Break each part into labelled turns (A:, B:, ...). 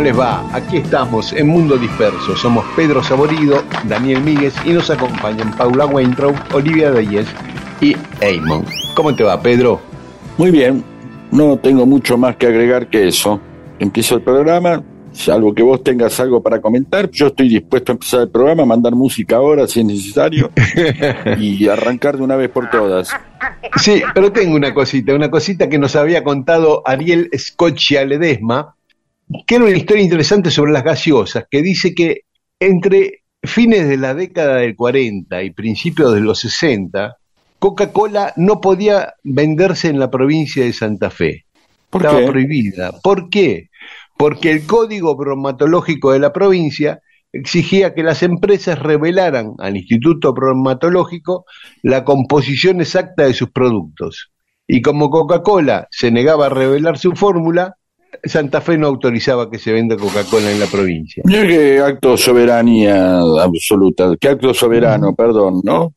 A: ¿Cómo les va? Aquí estamos en Mundo Disperso. Somos Pedro Saborido, Daniel Míguez y nos acompañan Paula Weintraub, Olivia Deyes y Eamon. ¿Cómo te va, Pedro?
B: Muy bien, no tengo mucho más que agregar que eso. Empiezo el programa, salvo que vos tengas algo para comentar, yo estoy dispuesto a empezar el programa, mandar música ahora si es necesario y arrancar de una vez por todas.
A: Sí, pero tengo una cosita, una cosita que nos había contado Ariel Scoccia Ledesma, era una historia interesante sobre las gaseosas, que dice que entre fines de la década del 40 y principios de los 60, Coca-Cola no podía venderse en la provincia de Santa Fe.
B: ¿Por
A: Estaba
B: qué?
A: prohibida. ¿Por qué? Porque el código bromatológico de la provincia exigía que las empresas revelaran al Instituto Bromatológico la composición exacta de sus productos. Y como Coca-Cola se negaba a revelar su fórmula, Santa Fe no autorizaba que se venda Coca-Cola en la provincia.
B: Mira qué acto de soberanía absoluta, qué acto soberano, perdón, ¿no?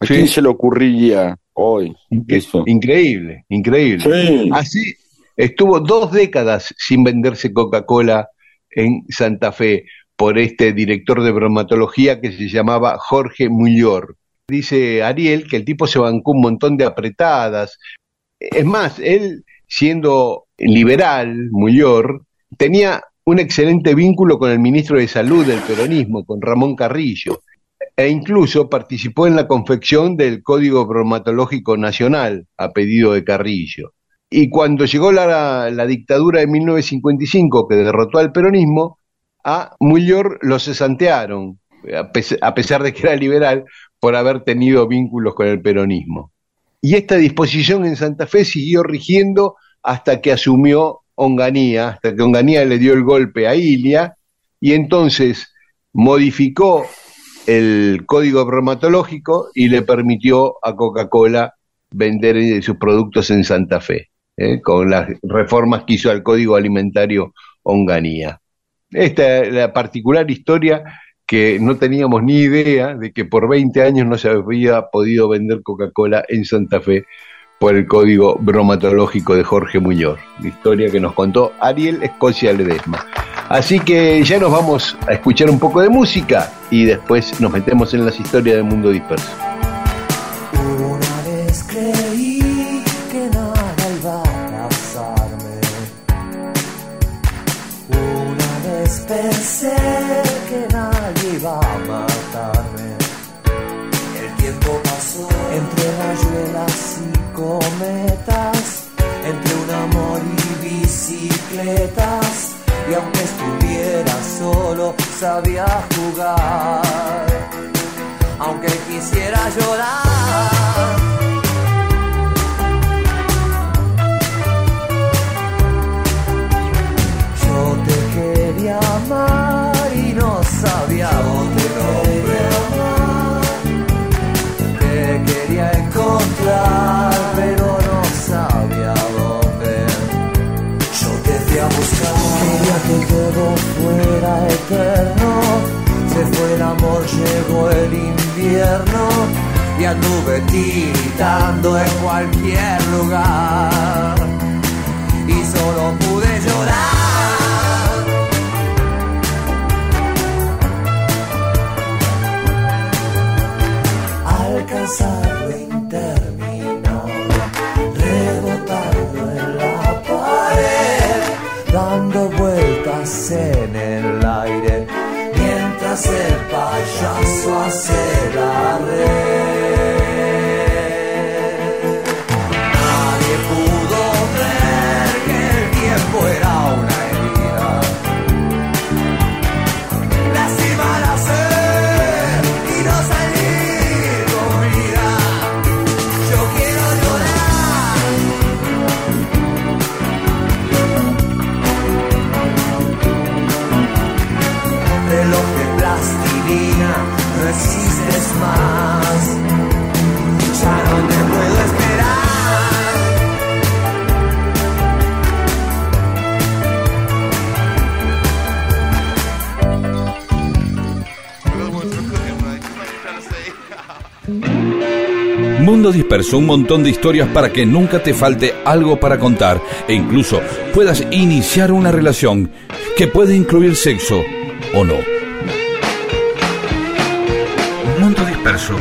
B: ¿A
A: Sí.
B: quién se le ocurriría hoy eso?
A: Increíble, increíble.
B: Sí.
A: Así estuvo dos décadas sin venderse Coca-Cola en Santa Fe por este director de bromatología que se llamaba Jorge Mullor. Dice Ariel que el tipo se bancó un montón de apretadas. Es más, él siendo liberal, Mullor, tenía un excelente vínculo con el ministro de Salud del peronismo, con Ramón Carrillo, e incluso participó en la confección del Código Bromatológico Nacional a pedido de Carrillo. Y cuando llegó la, la dictadura de 1955 que derrotó al peronismo, a Mullor lo cesantearon, a pesar de que era liberal, por haber tenido vínculos con el peronismo. Y esta disposición en Santa Fe siguió rigiendo hasta que asumió Onganía, hasta que Onganía le dio el golpe a Ilia, y entonces modificó el código bromatológico y le permitió a Coca-Cola vender eh, sus productos en Santa Fe, ¿eh? con las reformas que hizo al código alimentario Onganía. Esta es la particular historia que no teníamos ni idea de que por 20 años no se había podido vender Coca-Cola en Santa Fe por el código bromatológico de Jorge Muñoz. La historia que nos contó Ariel Escocia Ledesma. Así que ya nos vamos a escuchar un poco de música y después nos metemos en las historias del mundo disperso.
C: Y aunque estuviera solo, sabía jugar aunque quisiera llorar. Yo te quería amar y no sabía dónde amar. Te quería encontrar, todo fuera eterno. Se fue el amor, llegó el invierno. Y anduve tiritando en cualquier lugar. Y solo
D: Alcanzar lo interminado,
E: Mundo Disperso, un montón de historias para que nunca te falte algo para contar e incluso puedas iniciar una relación que puede incluir sexo o no. Mundo Disperso.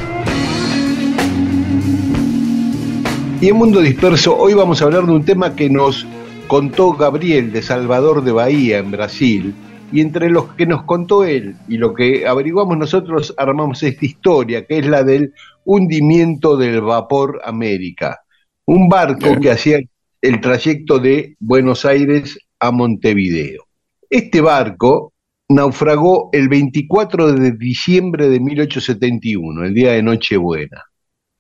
A: Y en Mundo Disperso, hoy vamos a hablar de un tema que nos contó Gabriel de Salvador de Bahía, en Brasil. Y entre los que nos contó él y lo que averiguamos nosotros, armamos esta historia, que es la del hundimiento del Vapor América. Un barco
B: Bien.
A: que hacía el trayecto de Buenos Aires a Montevideo. Este barco naufragó el 24 de diciembre de 1871, el día de Nochebuena.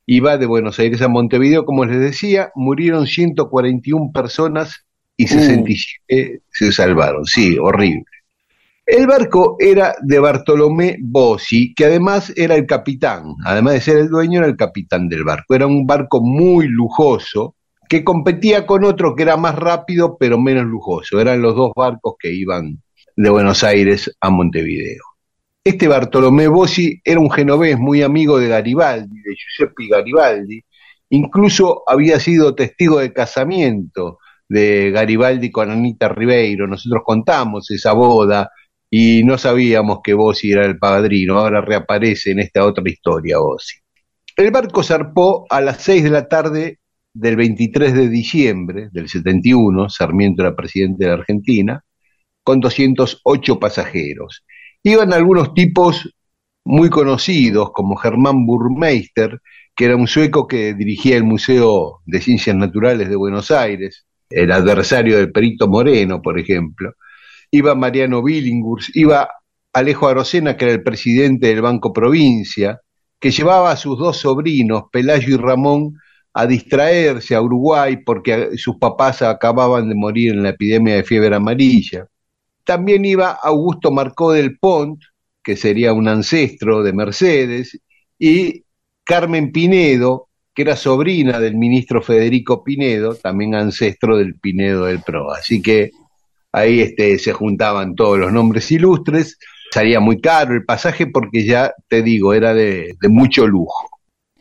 A: Iba de Buenos Aires a Montevideo, como les decía, murieron 141 personas y 67 se salvaron. Sí, horrible. El barco era de Bartolomé Bossi, que además era el capitán, además de ser el dueño, era el capitán del barco. Era un barco muy lujoso que competía con otro que era más rápido pero menos lujoso. Eran los dos barcos que iban de Buenos Aires a Montevideo. Este Bartolomé Bossi era un genovés muy amigo de Garibaldi, de Giuseppe Garibaldi. Incluso había sido testigo de casamiento de Garibaldi con Anita Ribeiro. Nosotros contamos esa boda y no sabíamos que Bossi era el padrino. Ahora reaparece en esta otra historia Bossi. El barco zarpó a las 6 de la tarde del 23 de diciembre del 71, Sarmiento era presidente de la Argentina, con 208 pasajeros. Iban algunos tipos muy conocidos, como Germán Burmeister, que era un sueco que dirigía el Museo de Ciencias Naturales de Buenos Aires, el adversario del Perito Moreno, por ejemplo. Iba Mariano Billinghurst, iba Alejo Arocena, que era el presidente del Banco Provincia, que llevaba a sus dos sobrinos, Pelayo y Ramón, a distraerse a Uruguay porque sus papás acababan de morir en la epidemia de fiebre amarilla. También iba Augusto Marcó del Pont, que sería un ancestro de Mercedes, y Carmen Pinedo, que era sobrina del ministro Federico Pinedo, también ancestro del Pinedo del PRO. Así que ahí este, se juntaban todos los nombres ilustres. Salía muy caro el pasaje porque ya te digo, era de, mucho lujo.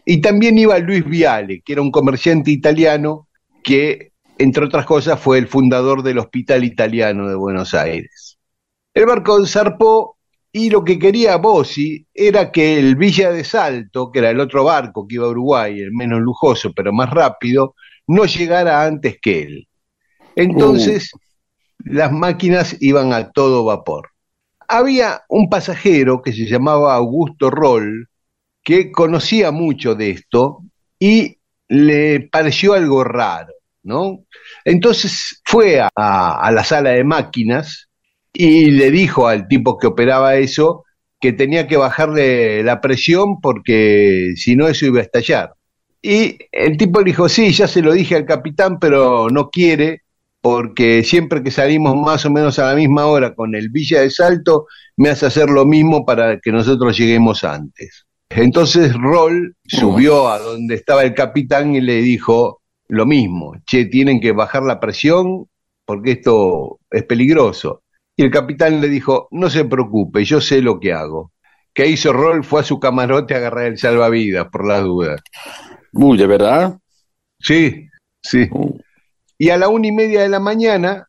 A: Y también iba Luis Viale, que era un comerciante italiano que, entre otras cosas, fue el fundador del Hospital Italiano de Buenos Aires. El barco zarpó y lo que quería Bossi era que el Villa de Salto, que era el otro barco que iba a Uruguay, el menos lujoso pero más rápido, no llegara antes que él. Entonces, las máquinas iban a todo vapor. Había un pasajero que se llamaba Augusto Roll, que conocía mucho de esto y le pareció algo raro, ¿no? Entonces fue a, a la sala de máquinas y le dijo al tipo que operaba eso que tenía que bajarle la presión porque si no eso iba a estallar. Y el tipo le dijo, sí, ya se lo dije al capitán, pero no quiere, porque siempre que salimos más o menos a la misma hora con el Villa de Salto, me hace hacer lo mismo para que nosotros lleguemos antes. Entonces Roll subió a donde estaba el capitán y le dijo lo mismo, che, tienen que bajar la presión porque esto es peligroso. Y el capitán le dijo, no se preocupe, yo sé lo que hago. ¿Qué hizo Roll? Fue a su camarote a agarrar el salvavidas, por las dudas.
B: Uy, ¿de verdad?
A: Sí, sí.
B: Uh,
A: Y a la una y media de la mañana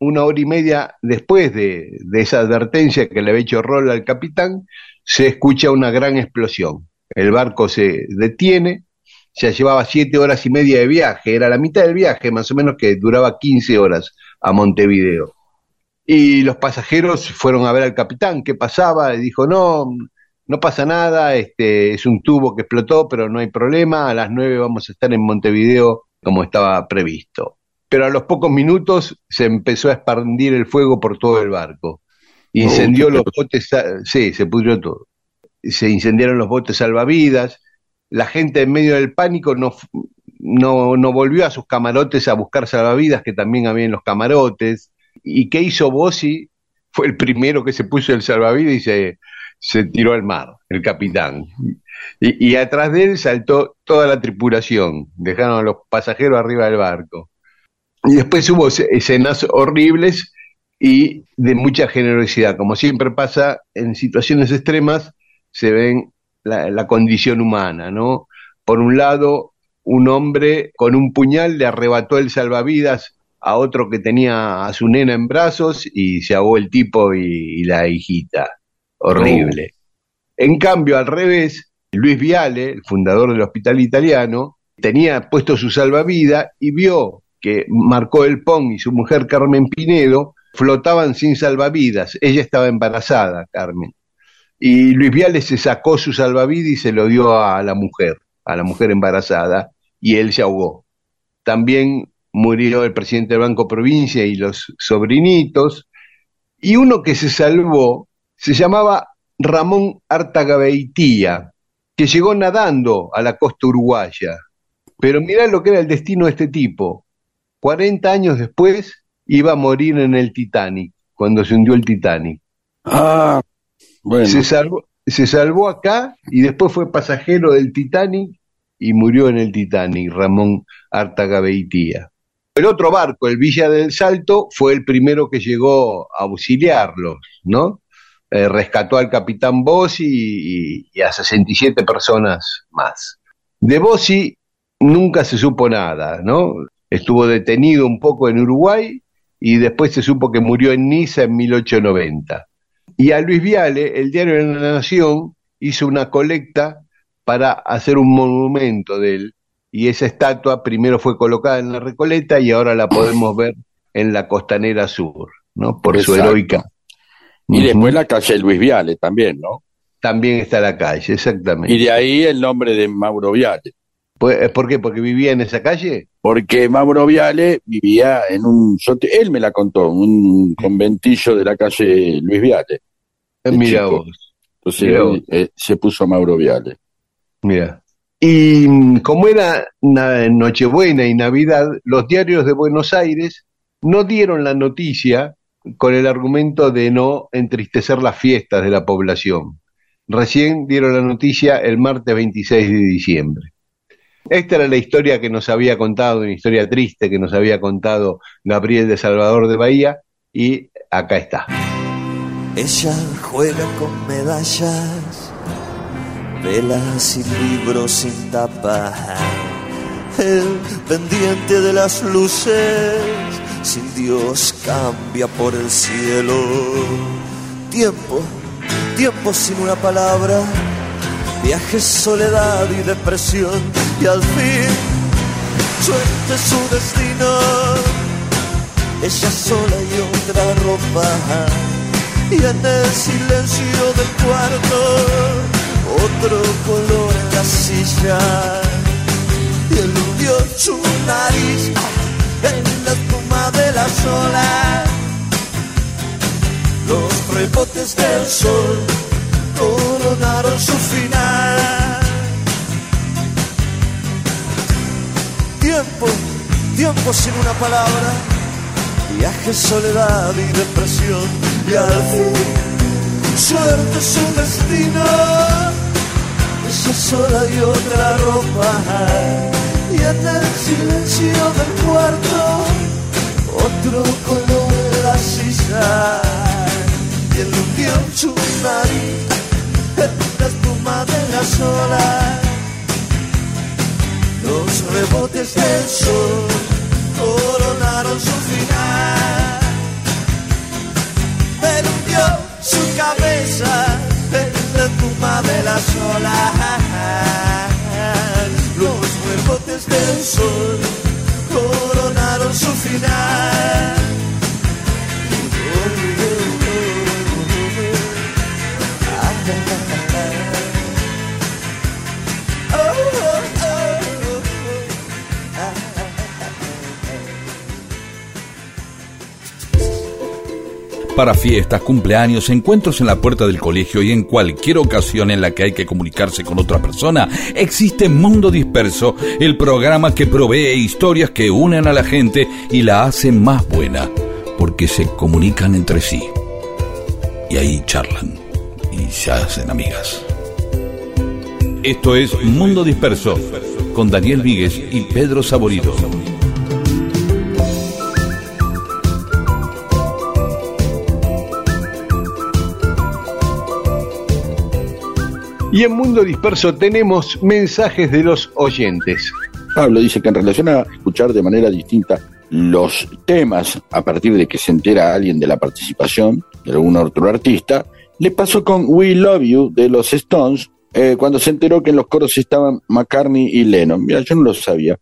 A: una hora y media después de, esa advertencia que le había hecho Roll al capitán, se escucha una gran explosión. El barco se detiene, ya llevaba siete horas y media de viaje, era la mitad del viaje más o menos que duraba 15 horas a Montevideo. Y los pasajeros fueron a ver al capitán qué pasaba, y dijo, no, no pasa nada, este, es un tubo que explotó, pero no hay problema, a las nueve vamos a estar en Montevideo como estaba previsto. Pero a los pocos minutos se empezó a expandir el fuego por todo el barco. Incendió
B: Oh, qué
A: los botes, sí, se pudrió todo. Se incendiaron los botes salvavidas, la gente en medio del pánico no, no, no volvió a sus camarotes a buscar salvavidas, que también había en los camarotes. ¿Y qué hizo Bossi? Fue el primero que se puso el salvavidas y se, se tiró al mar, el capitán. Y, y atrás de él saltó toda la tripulación, dejaron a los pasajeros arriba del barco. Y después hubo esce- escenas horribles y de mucha generosidad. Como siempre pasa en situaciones extremas, se ven la, la condición humana, ¿no? Por un lado, un hombre con un puñal le arrebató el salvavidas a otro que tenía a su nena en brazos y se ahogó el tipo y, y la hijita. Horrible. En cambio, al revés, Luis Viale, el fundador del hospital italiano, tenía puesto su salvavidas y vio que Marco El Pon y su mujer Carmen Pinedo flotaban sin salvavidas. Ella estaba embarazada, Carmen. Y Luis Viale se sacó su salvavidas y se lo dio a la mujer, a la mujer embarazada, y él se ahogó. También murió el presidente del Banco Provincia y los sobrinitos. Y uno que se salvó se llamaba Ramón Artagabeitía, que llegó nadando a la costa uruguaya. Pero mirá lo que era el destino de este tipo. 40 años después iba a morir en el Titanic, cuando se hundió el Titanic.
B: Ah, bueno.
A: Se salvó, se salvó acá y después fue pasajero del Titanic y murió en el Titanic, Ramón Artagabeitía. El otro barco, el Villa del Salto, fue el primero que llegó a auxiliarlos, ¿no? Eh, rescató al capitán Bossi y, y a 67 personas más. De Bossi nunca se supo nada, ¿no? Estuvo detenido un poco en Uruguay y después se supo que murió en Niza en 1890. Y a Luis Viale, el diario de la Nación hizo una colecta para hacer un monumento de él. Y esa estatua primero fue colocada en la Recoleta y ahora la podemos ver en la Costanera Sur, ¿no? Por su heroica.
B: Y después la calle Luis Viale también, ¿no?
A: También está la calle, exactamente.
B: Y de ahí el nombre de Mauro Viale.
A: Pues, ¿Por qué? ¿Porque vivía en esa calle?
B: Porque Mauro Viale vivía en un... Él me la contó, un conventillo de la calle Luis Viale.
A: Eh, Mira
B: chico.
A: vos,
B: Entonces
A: vos.
B: eh, se puso Mauro Viale.
A: mira. Y mm, como era na- Nochebuena y Navidad, los diarios de Buenos Aires no dieron la noticia con el argumento de no entristecer las fiestas de la población. Recién dieron la noticia el martes 26 de diciembre. Esta era la historia que nos había contado, una historia triste que nos había contado Gabriel de Salvador de Bahía, y acá está.
F: Ella juega con medallas, velas y libros sin tapa. El pendiente de las luces, sin Dios cambia por el cielo. Tiempo, tiempo sin una palabra, viaje, soledad y depresión. Y al fin, suerte su destino, ella sola y otra ropa y en el silencio del cuarto otro color en la y eludió su nariz en la espuma de las olas los rebotes del sol coronaron su final. Tiempo tiempo sin una palabra. Viaje, soledad y depresión, y al fin, suerte su destino, ella sola y otra ropa, y en el silencio del cuarto, otro color en la silla, y su nariz en la espuma de las olas, los rebotes del sol coronaron su final.
D: Pero su cabeza en la espuma de las olas, los rebotes del sol coronaron su final.
E: Para fiestas, cumpleaños, encuentros en la puerta del colegio y en cualquier ocasión en la que hay que comunicarse con otra persona, existe Mundo Disperso, el programa que provee historias que unen a la gente y la hacen más buena, porque se comunican entre sí. Y ahí charlan y se hacen amigas. Esto es Mundo Disperso, con Daniel Víguez y Pedro Saborido.
A: Y en Mundo Disperso tenemos mensajes de los oyentes.
B: Pablo dice que en relación a escuchar de manera distinta los temas a partir de que se entera alguien de la participación de algún otro artista, le pasó con We Love You de los Stones eh, cuando se enteró que en los coros estaban McCartney y Lennon. Mira, yo no lo sabía.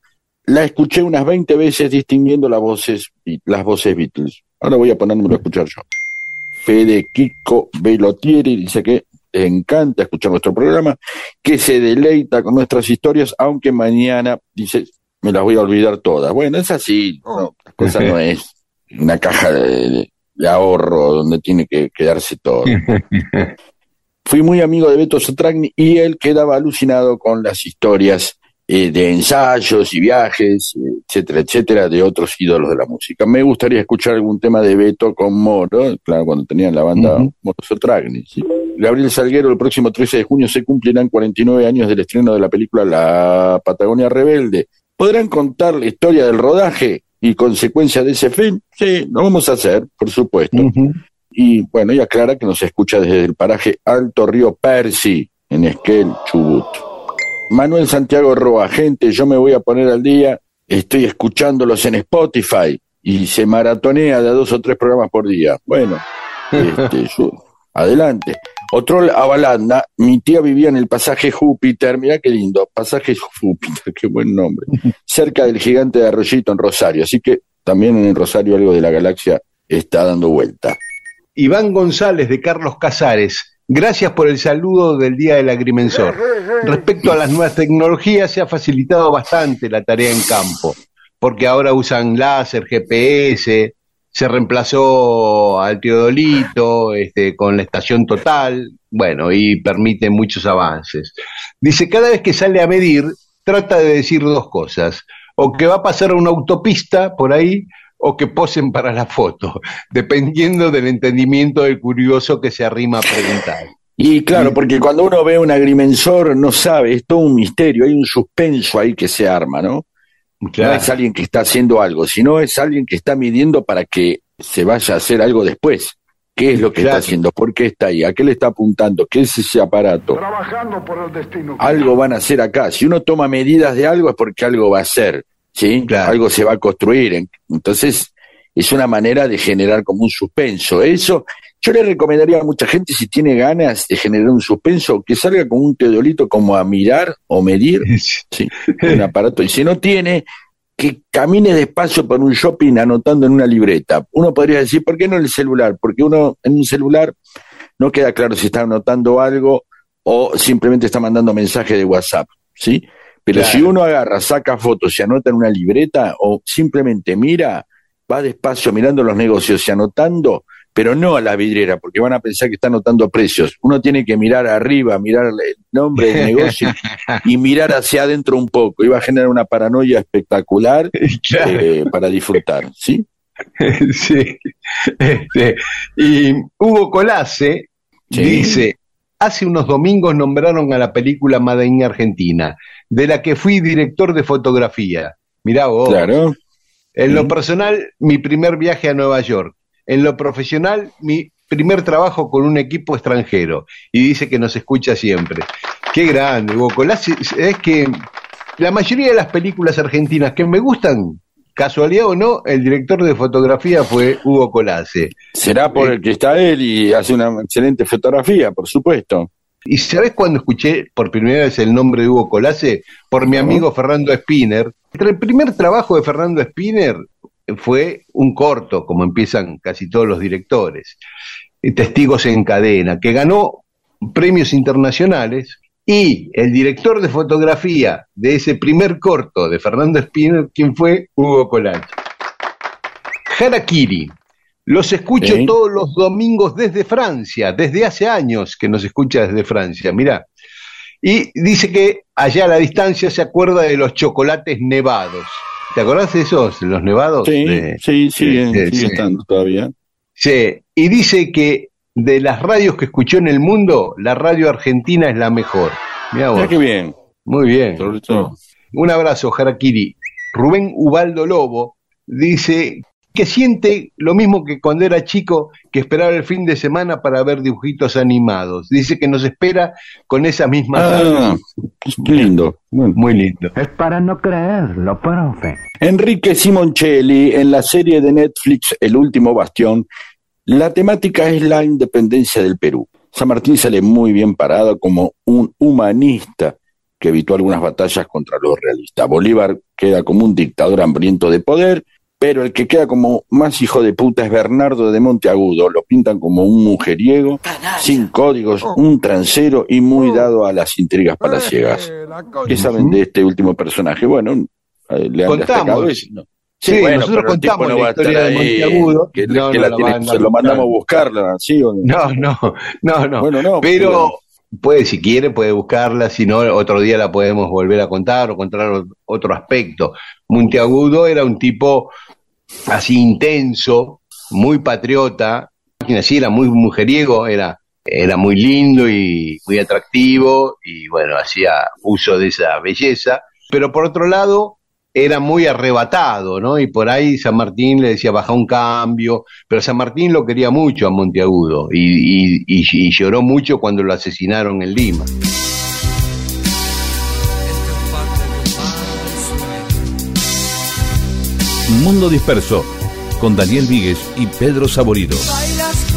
B: La escuché unas 20 veces distinguiendo las voces, las voces Beatles. Ahora voy a ponérmelo a escuchar yo. Fede Kiko Velotieri dice que le encanta escuchar nuestro programa, que se deleita con nuestras historias, aunque mañana dice, me las voy a olvidar todas. Bueno, es así, no, la cosa no es una caja de, de ahorro donde tiene que quedarse todo. Fui muy amigo de Beto Sotragni y él quedaba alucinado con las historias eh, de ensayos y viajes, etcétera, etcétera, de otros ídolos de la música. Me gustaría escuchar algún tema de Beto con Moro, claro, cuando tenían la banda Moro Sotragni. ¿sí? Gabriel Salguero, el próximo 13 de junio se cumplirán 49 años del estreno de la película La Patagonia Rebelde. ¿Podrán contar la historia del rodaje y consecuencia de ese film? Sí, lo vamos a hacer, por supuesto. Y bueno, y aclara que nos escucha desde el paraje Alto Río Percy, en Esquel, Chubut. Manuel Santiago Roa, gente, yo me voy a poner al día, estoy escuchándolos en Spotify y se maratonea de a dos o tres programas por día. Bueno, este, yo- adelante. Otro Avalanda, mi tía vivía en el pasaje Júpiter, mira qué lindo, pasaje Júpiter, qué buen nombre, cerca del gigante de Arroyito en Rosario, así que también en Rosario algo de la galaxia está dando vuelta.
A: Iván González de Carlos Casares, gracias por el saludo del Día del Agrimensor. Respecto a las nuevas tecnologías, se ha facilitado bastante la tarea en campo, porque ahora usan láser, GPS, se reemplazó al Teodolito este, con la estación total, bueno, y permite muchos avances. Dice, cada vez que sale a medir, trata de decir dos cosas, o que va a pasar una autopista por ahí, o que posen para la foto, dependiendo del entendimiento del curioso que se arrima a preguntar.
B: Y claro, porque cuando uno ve un agrimensor no sabe, es todo un misterio, hay un suspenso ahí que se arma, ¿no? No es alguien que está haciendo algo, sino es alguien que está midiendo para que se vaya a hacer algo después. ¿Qué es lo que
A: Claro.
B: está haciendo? ¿Por qué está ahí? ¿A qué le está apuntando? ¿Qué es ese aparato?
G: Trabajando por el destino.
B: Algo van a hacer acá. Si uno toma medidas de algo es porque algo va a hacer, ¿sí?
A: Claro.
B: Algo se va a construir. En- Entonces, es una manera de generar como un suspenso. Eso, yo le recomendaría a mucha gente, si tiene ganas de generar un suspenso, que salga con un teodolito como a mirar o medir Sí, un aparato. Y si no tiene, que camine despacio por un shopping anotando en una libreta. Uno podría decir, ¿por qué no en el celular? Porque uno en un celular no queda claro si está anotando algo o simplemente está mandando mensaje de WhatsApp, ¿sí? Pero
A: Claro.
B: si uno agarra, saca fotos y anota en una libreta o simplemente mira, va despacio mirando los negocios y anotando, pero no a la vidriera, porque van a pensar que está anotando precios. Uno tiene que mirar arriba, mirar el nombre del negocio y mirar hacia adentro un poco. Y va a generar una paranoia espectacular
A: Claro.
B: eh, para disfrutar, ¿sí?
A: sí. Este, y Hugo Colase
B: Sí.
A: dice, hace unos domingos nombraron a la película Made in Argentina, de la que fui director de fotografía. Mirá vos.
B: Claro.
A: En lo personal, mi primer viaje a Nueva York. En lo profesional, mi primer trabajo con un equipo extranjero. Y dice que nos escucha siempre. Qué grande, Hugo Colase. Es que la mayoría de las películas argentinas que me gustan, casualidad o no, el director de fotografía fue Hugo Colase.
B: Será por el que está él y hace una excelente fotografía, por supuesto.
A: ¿Y sabes cuándo escuché por primera vez el nombre de Hugo Colase? Por mi amigo Fernando Spinner. El primer trabajo de Fernando Spinner fue un corto, como empiezan casi todos los directores, Testigos en Cadena, que ganó premios internacionales y el director de fotografía de ese primer corto de Fernando Spinner, ¿quién fue? Hugo Colase. Harakiri, los escucho todos los domingos desde Francia, desde hace años que nos escucha desde Francia, mirá. Y dice que allá a la distancia se acuerda de los chocolates nevados. ¿Te acordás de esos, los nevados?
B: Sí,
A: De-
B: sí, siguen, sigue
A: sí.
B: estando todavía.
A: Sí, y dice que de las radios que escuchó en el mundo, la radio argentina es la mejor. Mirá vos.
B: Mira qué bien,
A: Muy bien.
B: sobre todo.
A: Un abrazo, Harakiri. Rubén Ubaldo Lobo dice que siente lo mismo que cuando era chico, que esperaba el fin de semana para ver dibujitos animados. Dice que nos espera con esa misma
B: Ah, qué lindo.
A: Muy lindo.
G: Es para no creerlo, profe.
B: Enrique Simoncelli, en la serie de Netflix El último bastión, la temática es la independencia del Perú. San Martín sale muy bien parado como un humanista que evitó algunas batallas contra los realistas. Bolívar queda como un dictador hambriento de poder, pero el que queda como más hijo de puta es Bernardo de Monteagudo. Lo pintan como un mujeriego, sin códigos, un transero y muy dado a las intrigas palaciegas. ¿Qué saben de este último personaje? Bueno, eh, le han
A: Contamos.
B: destacado eso, ¿no?
A: Sí, nosotros
B: pero el tipo
A: contamos la
B: va a estar
A: historia de Monteagudo.
B: que,
A: No,
B: que
A: no
B: la
A: la
B: tiene- se lo mandamos a
A: buscar.
B: buscarla, ¿sí o no?
A: No, no, no, no.
B: Bueno, no,
A: Pero puede, si quiere, puede buscarla, si no, otro día la podemos volver a contar o contar otro aspecto. Monteagudo era un tipo así intenso, muy patriota, así era muy mujeriego, era, era muy lindo y muy atractivo y bueno, hacía uso de esa belleza. Pero por otro lado, era muy arrebatado, ¿no? Y por ahí San Martín le decía, baja un cambio, pero San Martín lo quería mucho a Monteagudo y, y- y- y lloró mucho cuando lo asesinaron en Lima.
E: Mundo Disperso, con Daniel Víguez y Pedro Saborido.
D: Bailas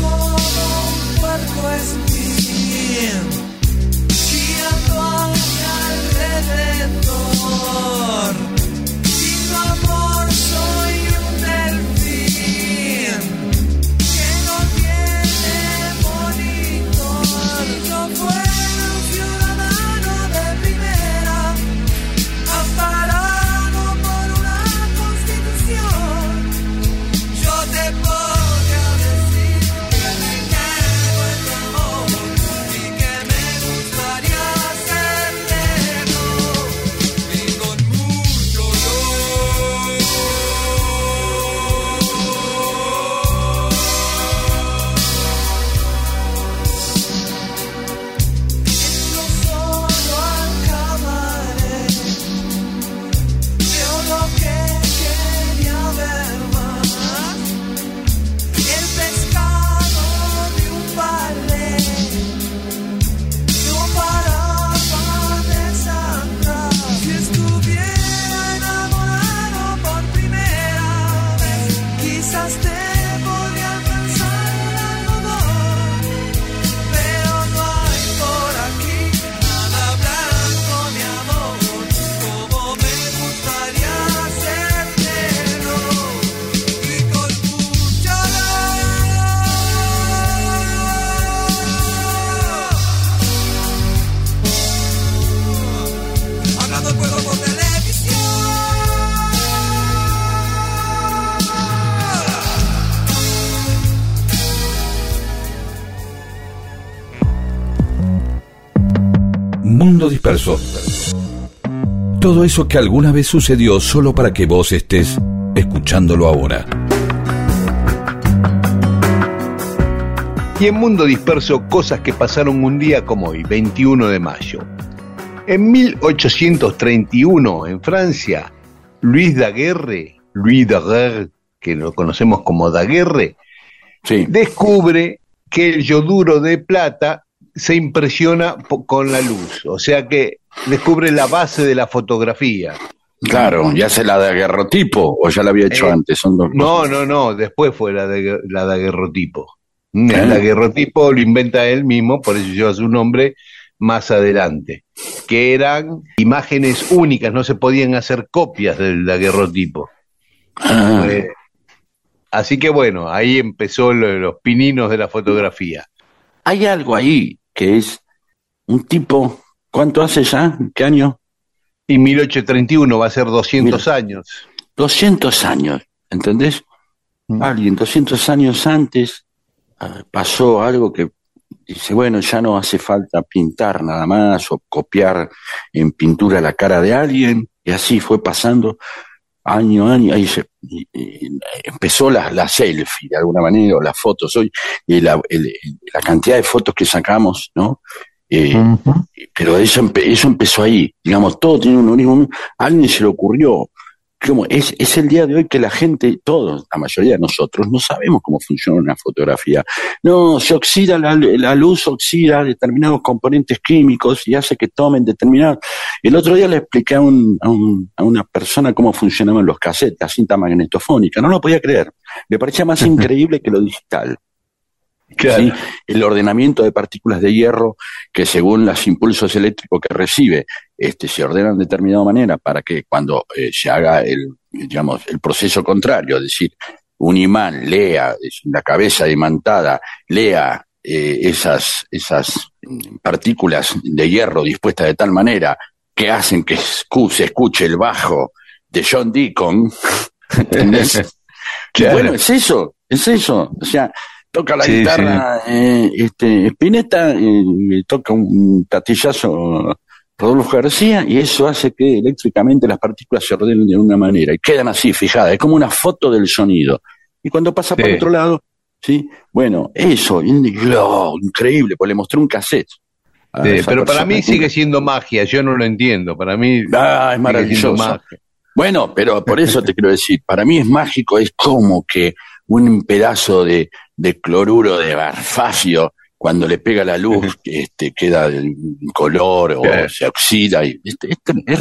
E: Todo eso que alguna vez sucedió solo para que vos estés escuchándolo ahora.
A: Y en Mundo Disperso, cosas que pasaron un día como hoy, 21 de mayo. En 1831, en Francia, Luis Daguerre, Louis Daguerre, que lo conocemos como Daguerre,
B: Sí.
A: descubre que el yoduro de plata se impresiona con la luz, o sea que descubre la base de la fotografía.
B: Claro, ya se la de aguerrotipo o ya la había hecho
A: Eh,
B: antes. Son dos
A: No, no, no, después fue la, de, la daguerrotipo. Mm, El
B: Ah.
A: daguerrotipo lo inventa él mismo, por eso lleva su nombre más adelante, que eran imágenes únicas, no se podían hacer copias del daguerrotipo.
B: Ah,
A: Eh, así que bueno, ahí empezó lo- los pininos de la fotografía.
B: hay algo ahí que es un tipo, ¿cuánto hace ya? ¿Qué año?
A: Y 1831 va a ser 200 años.
B: 200 años, ¿entendés?
A: Mm.
B: Alguien 200 años antes ah, pasó algo que dice, bueno, ya no hace falta pintar nada más o copiar en pintura la cara de alguien, y así fue pasando año a año, ahí se, y- y empezó la, la selfie de alguna manera, o las fotos hoy, y la, el- la cantidad de fotos que sacamos, ¿no? Eh, pero eso, empe- eso empezó ahí, digamos, todo tiene un origen, a alguien se le ocurrió, como es, es el día de hoy que la gente, todos, la mayoría de nosotros, no sabemos cómo funciona una fotografía. No, se oxida la, la luz, oxida determinados componentes químicos y hace que tomen determinados. El otro día le expliqué a, un, a, un- a una persona cómo funcionaban los cassettes, la cinta magnetofónica, no lo podía creer. Me parecía más increíble que lo digital. ¿Sí? El ordenamiento de partículas de hierro que según los impulsos eléctricos que recibe, este, se ordenan de determinada manera para que cuando eh, se haga el, digamos, el proceso contrario, es decir, un imán lea, la cabeza imantada, lea eh, esas, esas mm, partículas de hierro dispuestas de tal manera que hacen que se escuche el bajo de John Deacon, ¿entendés?
A: Claro.
B: bueno, es eso, es eso. O sea, toca la
A: Sí,
B: guitarra eh, este, Spinetta, eh, toca un tatillazo Rodolfo García y eso hace que eléctricamente las partículas se ordenen de una manera y quedan así fijadas, es como una foto del sonido. Y cuando pasa por otro lado, ¿sí? Bueno, eso, oh, increíble, pues le mostré un cassette.
A: Sí, pero para mí sigue siendo magia, yo no lo entiendo. Para mí
B: Ah, es maravilloso. Bueno, pero por eso te quiero decir, para mí es mágico, es como que un pedazo de, de cloruro de barfacio, cuando le pega la luz, este, queda un color o
A: Claro.
B: se oxida. Y, este, este es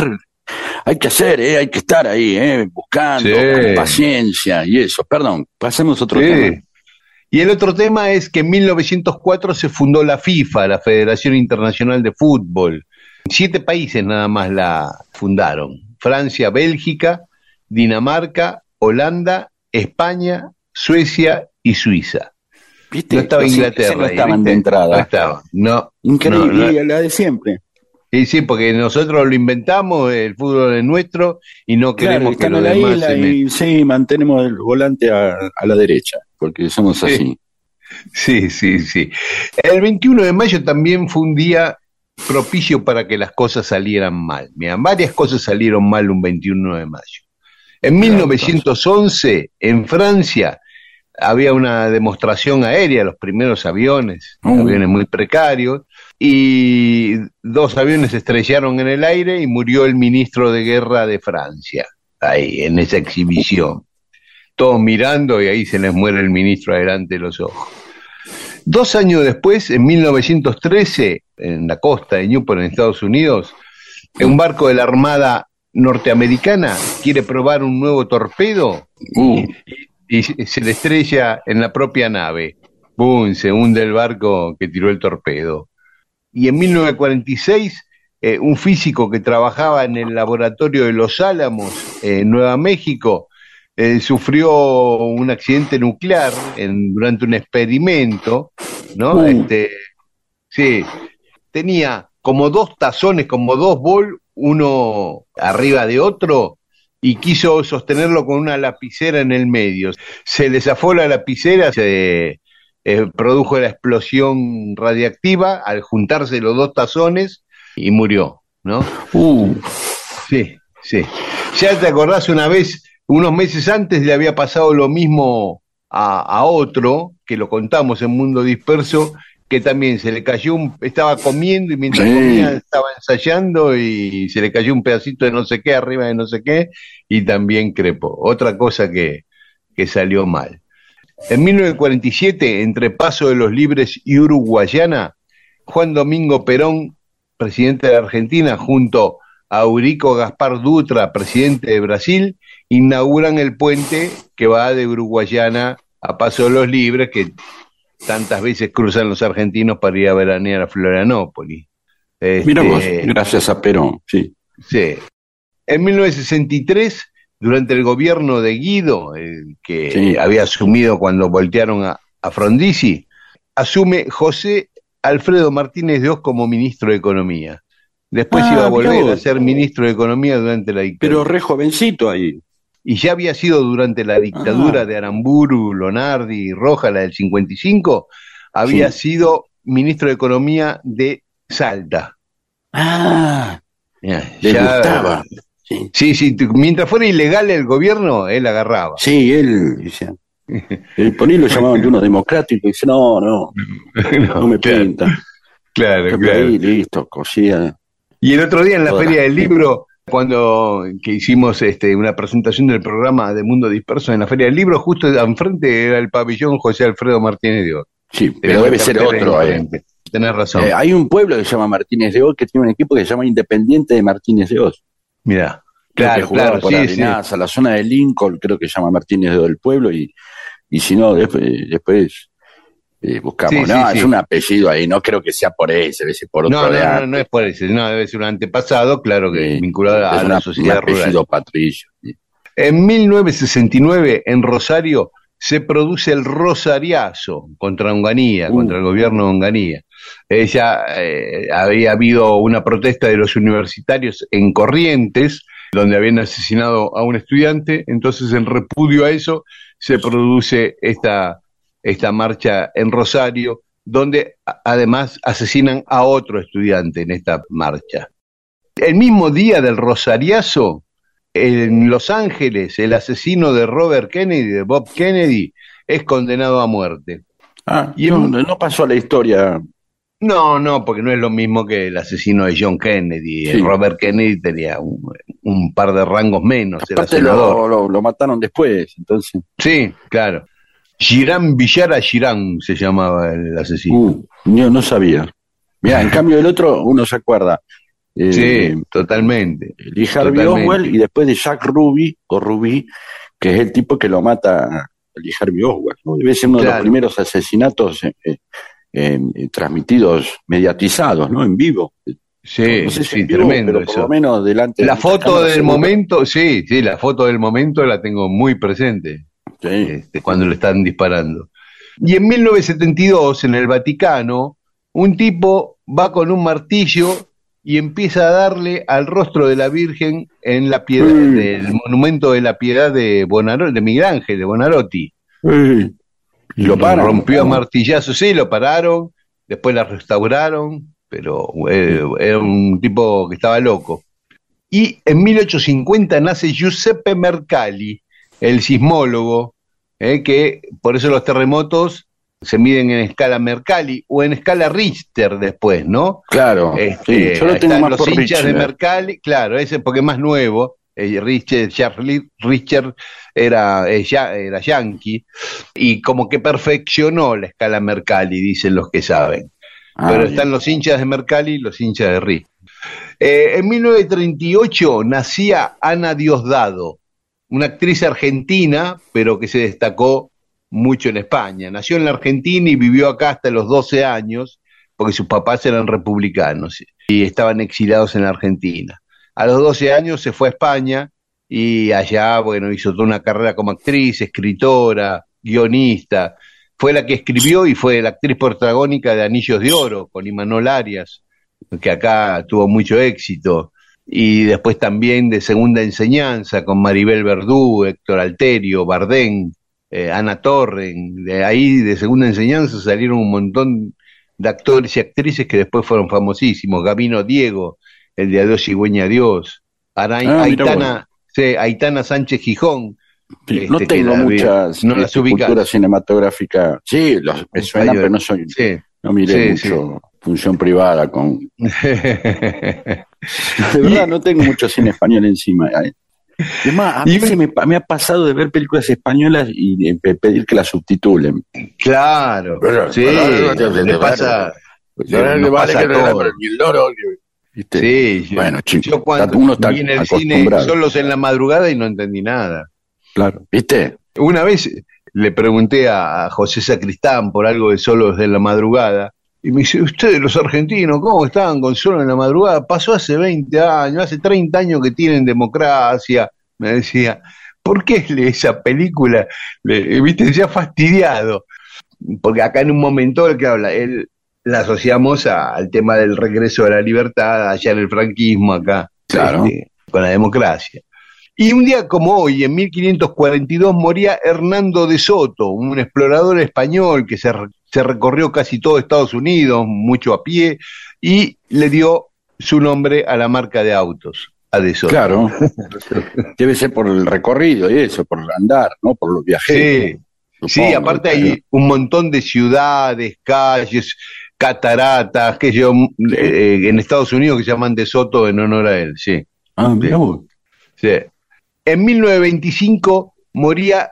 B: hay que hacer, ¿eh? hay que estar ahí, ¿eh? buscando,
A: Sí.
B: con paciencia y eso. Perdón, pasemos otro
A: Sí.
B: tema.
A: Y el otro tema es que en 1904 se fundó la FIFA, la Federación Internacional de Fútbol. Siete países nada más la fundaron. Francia, Bélgica, Dinamarca, Holanda, España, Suecia y Suiza.
B: ¿Viste?
A: No estaba Inglaterra.
B: No estaban de entrada.
A: No estaba. No,
B: Increíble,
A: No,
B: la de siempre.
A: Y sí, porque nosotros lo inventamos, el fútbol es nuestro y no
B: Claro,
A: queremos que los
B: en la
A: demás
B: isla
A: se
B: sí, mantenemos el volante a, a la derecha, porque somos
A: Sí.
B: así.
A: Sí, sí, sí. El 21 de mayo también fue un día propicio para que las cosas salieran mal. Mira, varias cosas salieron mal un 21 de mayo. En 1911, en Francia, había una demostración aérea, los primeros aviones, aviones muy precarios, y dos aviones se estrellaron en el aire y murió el ministro de guerra de Francia, ahí, en esa exhibición. Todos mirando y ahí se les muere el ministro adelante de los ojos. Dos años después, en 1913, en la costa de Newport, en Estados Unidos, un barco de la Armada norteamericana quiere probar un nuevo torpedo
B: Uh,
A: y se le estrella en la propia nave. ¡Bum! Se hunde el barco que tiró el torpedo. Y en 1946, eh, un físico que trabajaba en el laboratorio de Los Álamos, eh, en Nueva México, eh, sufrió un accidente nuclear en- durante un experimento, ¿no?
B: Uh.
A: Este, sí, tenía como dos tazones, como dos bol, uno arriba de otro, y quiso sostenerlo con una lapicera en el medio. Se le zafó la lapicera, se eh, produjo la explosión radiactiva al juntarse los dos tazones y murió, ¿no?
B: uh,
A: Sí, sí. Ya te acordás una vez, unos meses antes le había pasado lo mismo a, a otro, que lo contamos en Mundo Disperso, que también se le cayó un, estaba comiendo y mientras
B: Sí.
A: comía estaba ensayando y se le cayó un pedacito de no sé qué arriba de no sé qué y también crepó. Otra cosa que, que salió mal. En 1947, entre Paso de los Libres y Uruguayana, Juan Domingo Perón, presidente de la Argentina, junto a Eurico Gaspar Dutra, presidente de Brasil, inauguran el puente que va de Uruguayana a Paso de los Libres, que tantas veces cruzan los argentinos para ir a veranear a Florianópolis. Este,
B: Mira vos, gracias a Perón, sí.
A: Sí. En 1963, durante el gobierno de Guido, el que
B: Sí.
A: había asumido cuando voltearon a, a Frondizi, asume José Alfredo Martínez de Oz como ministro de Economía. Después
B: Ah,
A: iba a volver a ser ministro de Economía durante la dictadura.
B: Pero re jovencito ahí.
A: Y ya había sido durante la dictadura
B: Ah.
A: de Aramburu, Lonardi y Roja, la del 55, había sido ministro de Economía de Salta.
B: Ah,
A: Ya,
B: le
A: ya-
B: gustaba. Sí,
A: Sí, mientras fuera ilegal el gobierno, él agarraba.
B: sí él, dice. El por ahí lo llamaban de uno democrático y dice, no, no, no me
A: claro,
B: pinta.
A: claro,
B: Yo
A: claro.
B: ahí, listo, cosía.
A: Y el otro día en la
B: Toda
A: Feria del Libro, cuando que hicimos este, una presentación del programa de Mundo Disperso en la Feria del Libro, justo enfrente era el pabellón José Alfredo Martínez de Oz.
B: Sí, pero debe ser otro. eh.
A: Tenés razón.
B: Eh, hay un pueblo que se llama Martínez de Oz que tiene un equipo que se llama Independiente de Martínez de Oz.
A: Mirá.
B: Creo que
A: Claro, claro,
B: por
A: sí,
B: la zona de Lincoln, creo que se llama Martínez de Oz el pueblo, y, y si no, después, después buscamos.
A: Sí,
B: no,
A: sí,
B: es
A: sí.
B: un apellido ahí, no creo que sea por ese, debe ser por otro
A: No,
B: de
A: no, no, no es por ese, no, debe ser un antepasado, claro que vinculado a
B: Es
A: la sociedad
B: un apellido
A: rural.
B: patricio.
A: En 1969, en Rosario, se produce el Rosariazo contra Onganía,
B: Uh.
A: contra el gobierno de Onganía. Ella eh, había habido una protesta de los universitarios en Corrientes, donde habían asesinado a un estudiante, entonces en repudio a eso se produce esta, esta marcha en Rosario, donde además asesinan a otro estudiante en esta marcha. El mismo día del Rosariazo, en Los Ángeles, el asesino de Robert Kennedy, de Bob Kennedy, es condenado a muerte.
B: Ah,
A: Y
B: no, pasó a la historia.
A: No, no, porque no es lo mismo que el asesino de John Kennedy.
B: Sí.
A: El Robert Kennedy tenía un, un par de rangos menos, era
B: Aparte
A: senador.
B: lo, lo, lo mataron después, entonces.
A: Sí, claro. Girán Villara Girán se llamaba el asesino.
B: Uh, yo no sabía. Mira, en cambio el otro, uno se acuerda. Eh,
A: sí, totalmente.
B: Lee Harvey. Oswald y después de Jack Ruby, o Ruby, que es el tipo que lo mata a Lee Harvey Oswald. ¿no? Debe ser uno de los primeros asesinatos eh, eh, transmitidos, mediatizados, ¿no? En vivo.
A: Sí,
B: no sé si
A: sí,
B: vivo,
A: tremendo
B: pero por
A: eso.
B: lo menos delante de
A: La foto del momento, sí, sí, la foto del momento la tengo muy presente.
B: Sí.
A: este, cuando le están disparando. Y en 1972, en el Vaticano, un tipo va con un martillo y empieza a darle al rostro de la Virgen en la piedad, del monumento de la piedad de Bonaro, de Miguel Ángel, de Bonarotti.
B: Sí. Y lo paran.
A: Rompió a martillazos, sí, lo pararon, después la restauraron, pero eh, era un tipo que estaba loco. Y en 1850 nace Giuseppe Mercalli, el sismólogo, eh, que por eso los terremotos se miden en escala Mercalli o en escala Richter después, ¿no?
B: Claro.
A: Este,
B: sí, yo lo tengo más
A: los
B: por
A: hinchas de. Mercalli, claro, ese porque es más nuevo. eh, Richard, Charlie, Richard era, eh, ya- era yankee y como que perfeccionó la escala Mercalli, dicen los que saben.
B: Ah,
A: Pero
B: bien.
A: están los hinchas de Mercalli y los hinchas de Richter. Eh, en 1938 nacía Ana Diosdado, una actriz argentina, pero que se destacó mucho en España. Nació en la Argentina y vivió acá hasta los 12 años, porque sus papás eran republicanos y estaban exilados en la Argentina. A los 12 años se fue a España y allá, bueno, hizo toda una carrera como actriz, escritora, guionista. Fue la que escribió y fue la actriz protagónica de Anillos de Oro con Imanol Arias, que acá tuvo mucho éxito. Y después también de Segunda Enseñanza con Maribel Verdú, Héctor Alterio, Bardén, eh, Ana Torren. De ahí, de Segunda Enseñanza, salieron un montón de actores y actrices que después fueron famosísimos. Gabino Diego, el de Adiós Cigüeña Dios.
B: Ah,
A: Aitana, sí, Aitana Sánchez Gijón.
B: Sí,
A: este,
B: no
A: que
B: tengo muchas
A: no
B: este, cultura cinematográfica. Sí, los, me suena, pero no soy,
A: Sí.
B: no miré
A: Sí,
B: mucho función privada con. De verdad, no tengo mucho cine español encima. ¿eh? Es más, a mí
A: Y-
B: se me, ha pasado de ver películas españolas y de pe- pedir que las subtitulen.
A: claro,
B: Pero-
A: sí, le pasa,
B: le vale
A: pasa
B: que
A: sí,
B: Bueno, chicos,
A: yo cuando
B: uno está
A: vi en el cine solos en la madrugada y no entendí nada.
B: Claro, ¿viste?
A: Una vez le pregunté a, José Sacristán por algo de solos de la madrugada. Y me dice, ustedes los argentinos, ¿cómo estaban con solo en la madrugada? Pasó hace 20 años, hace 30 años que tienen democracia. Me decía, ¿por qué esa película? Le- Viste, ha fastidiado. Porque acá en un momento, el que habla, él la asociamos a- al tema del regreso de la libertad, allá en el franquismo, acá,
B: Claro.
A: este, con la democracia. Y un día como hoy, en 1542, moría Hernando de Soto, un explorador español que se, se recorrió casi todo Estados Unidos, mucho a pie, y le dio su nombre a la marca de autos, a de Soto.
B: Claro. Debe ser por el recorrido y eso, por el andar, ¿no? Por los viajeros.
A: Sí, sí, aparte
B: claro.
A: hay un montón de ciudades, calles, cataratas, que yo, eh, en Estados Unidos que se llaman de Soto en honor a él, sí.
B: Ah, vos.
A: Sí. En 1925 moría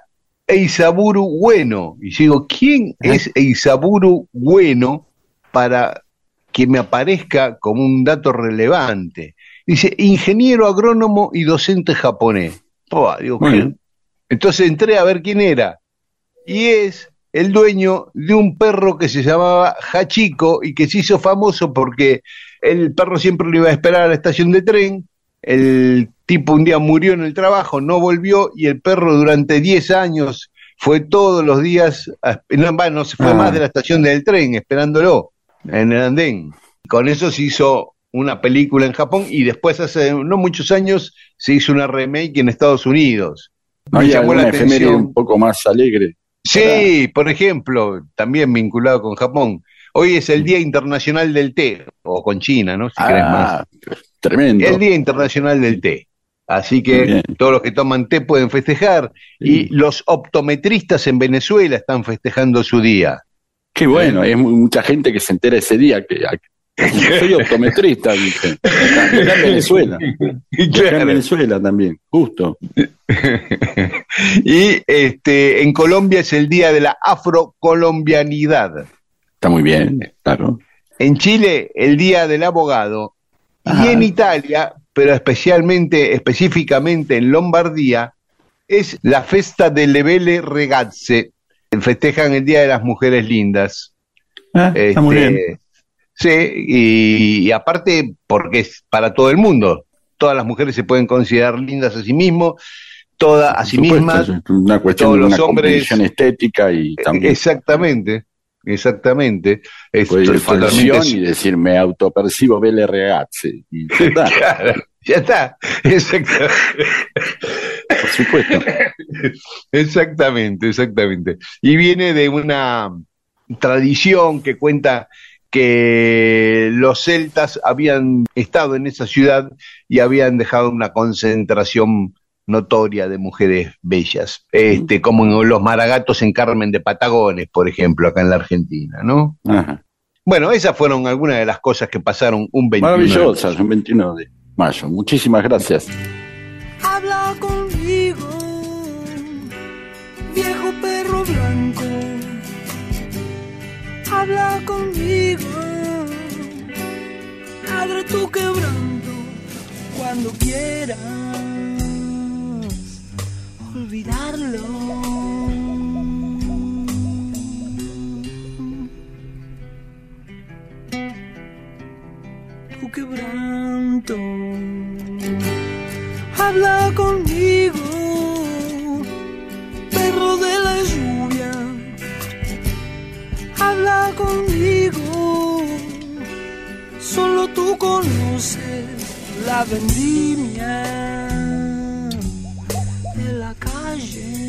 A: Eisaburu Bueno. Y yo digo, ¿quién es Eisaburu Bueno para que me aparezca como un dato relevante? Dice, ingeniero agrónomo y docente japonés. Pua, digo. Entonces entré a ver quién era. Y es el dueño de un perro que se llamaba Hachiko y que se hizo famoso porque el perro siempre lo iba a esperar a la estación de tren. El tipo un día murió en el trabajo, no volvió y el perro durante 10 años fue todos los días, no, no se fue
B: Ah.
A: más de la estación del tren esperándolo en el andén. Con eso se hizo una película en Japón y después hace no muchos años se hizo una remake en Estados Unidos.
B: ¿No hay alguna efeméride un poco más alegre?
A: Sí, por ejemplo, también vinculado con Japón. Hoy es el Día Internacional del Té, o con China, ¿no? Si querés más.
B: Ah, tremendo.
A: El Día Internacional del Té. Así que
B: Bien.
A: todos los que toman té pueden festejar. Y los optometristas en Venezuela están festejando su día.
B: Qué bueno, hay mu- mucha gente que se entera ese día que que soy optometrista, dice. Acá en Venezuela. Acá en Venezuela también, justo.
A: y este, en Colombia es el Día de la Afrocolombianidad.
B: Está muy bien, claro.
A: En Chile, el Día del Abogado. Y en Italia, pero especialmente, específicamente en Lombardía, es la Festa delle Belle Ragazze. Festejan el Día de las Mujeres Lindas.
B: Ah, está muy
A: Este,
B: bien.
A: Sí, y, y aparte porque es para todo el mundo. Todas las mujeres se pueden considerar lindas a sí mismos, todas a sí
B: supuesto,
A: mismas.
B: es una cuestión
A: todos
B: de
A: los
B: una
A: hombres-
B: estética y también
A: Exactamente, exactamente. Es
B: puede ir por
A: totalmente-
B: acción y decir me autopercibo belle ragazze. Ya está,
A: Claro, ya está. Exactamente.
B: por supuesto.
A: Exactamente, exactamente. Y viene de una tradición que cuenta que los celtas habían estado en esa ciudad y habían dejado una concentración notoria de mujeres bellas, este, como en los maragatos en Carmen de Patagones, por ejemplo, acá en la Argentina, ¿no?
B: Ajá.
A: Bueno, esas fueron algunas de las cosas que pasaron un 21 de
B: Maravillosas,
A: mayo.
B: un 21 de mayo. Muchísimas gracias.
D: Habla conmigo, viejo perro blanco. Habla conmigo, abre tu quebranto cuando quieras olvidarlo. Tu quebranto. Habla conmigo, perro de la lluvia, habla conmigo, solo tú conoces la vendimia la calle.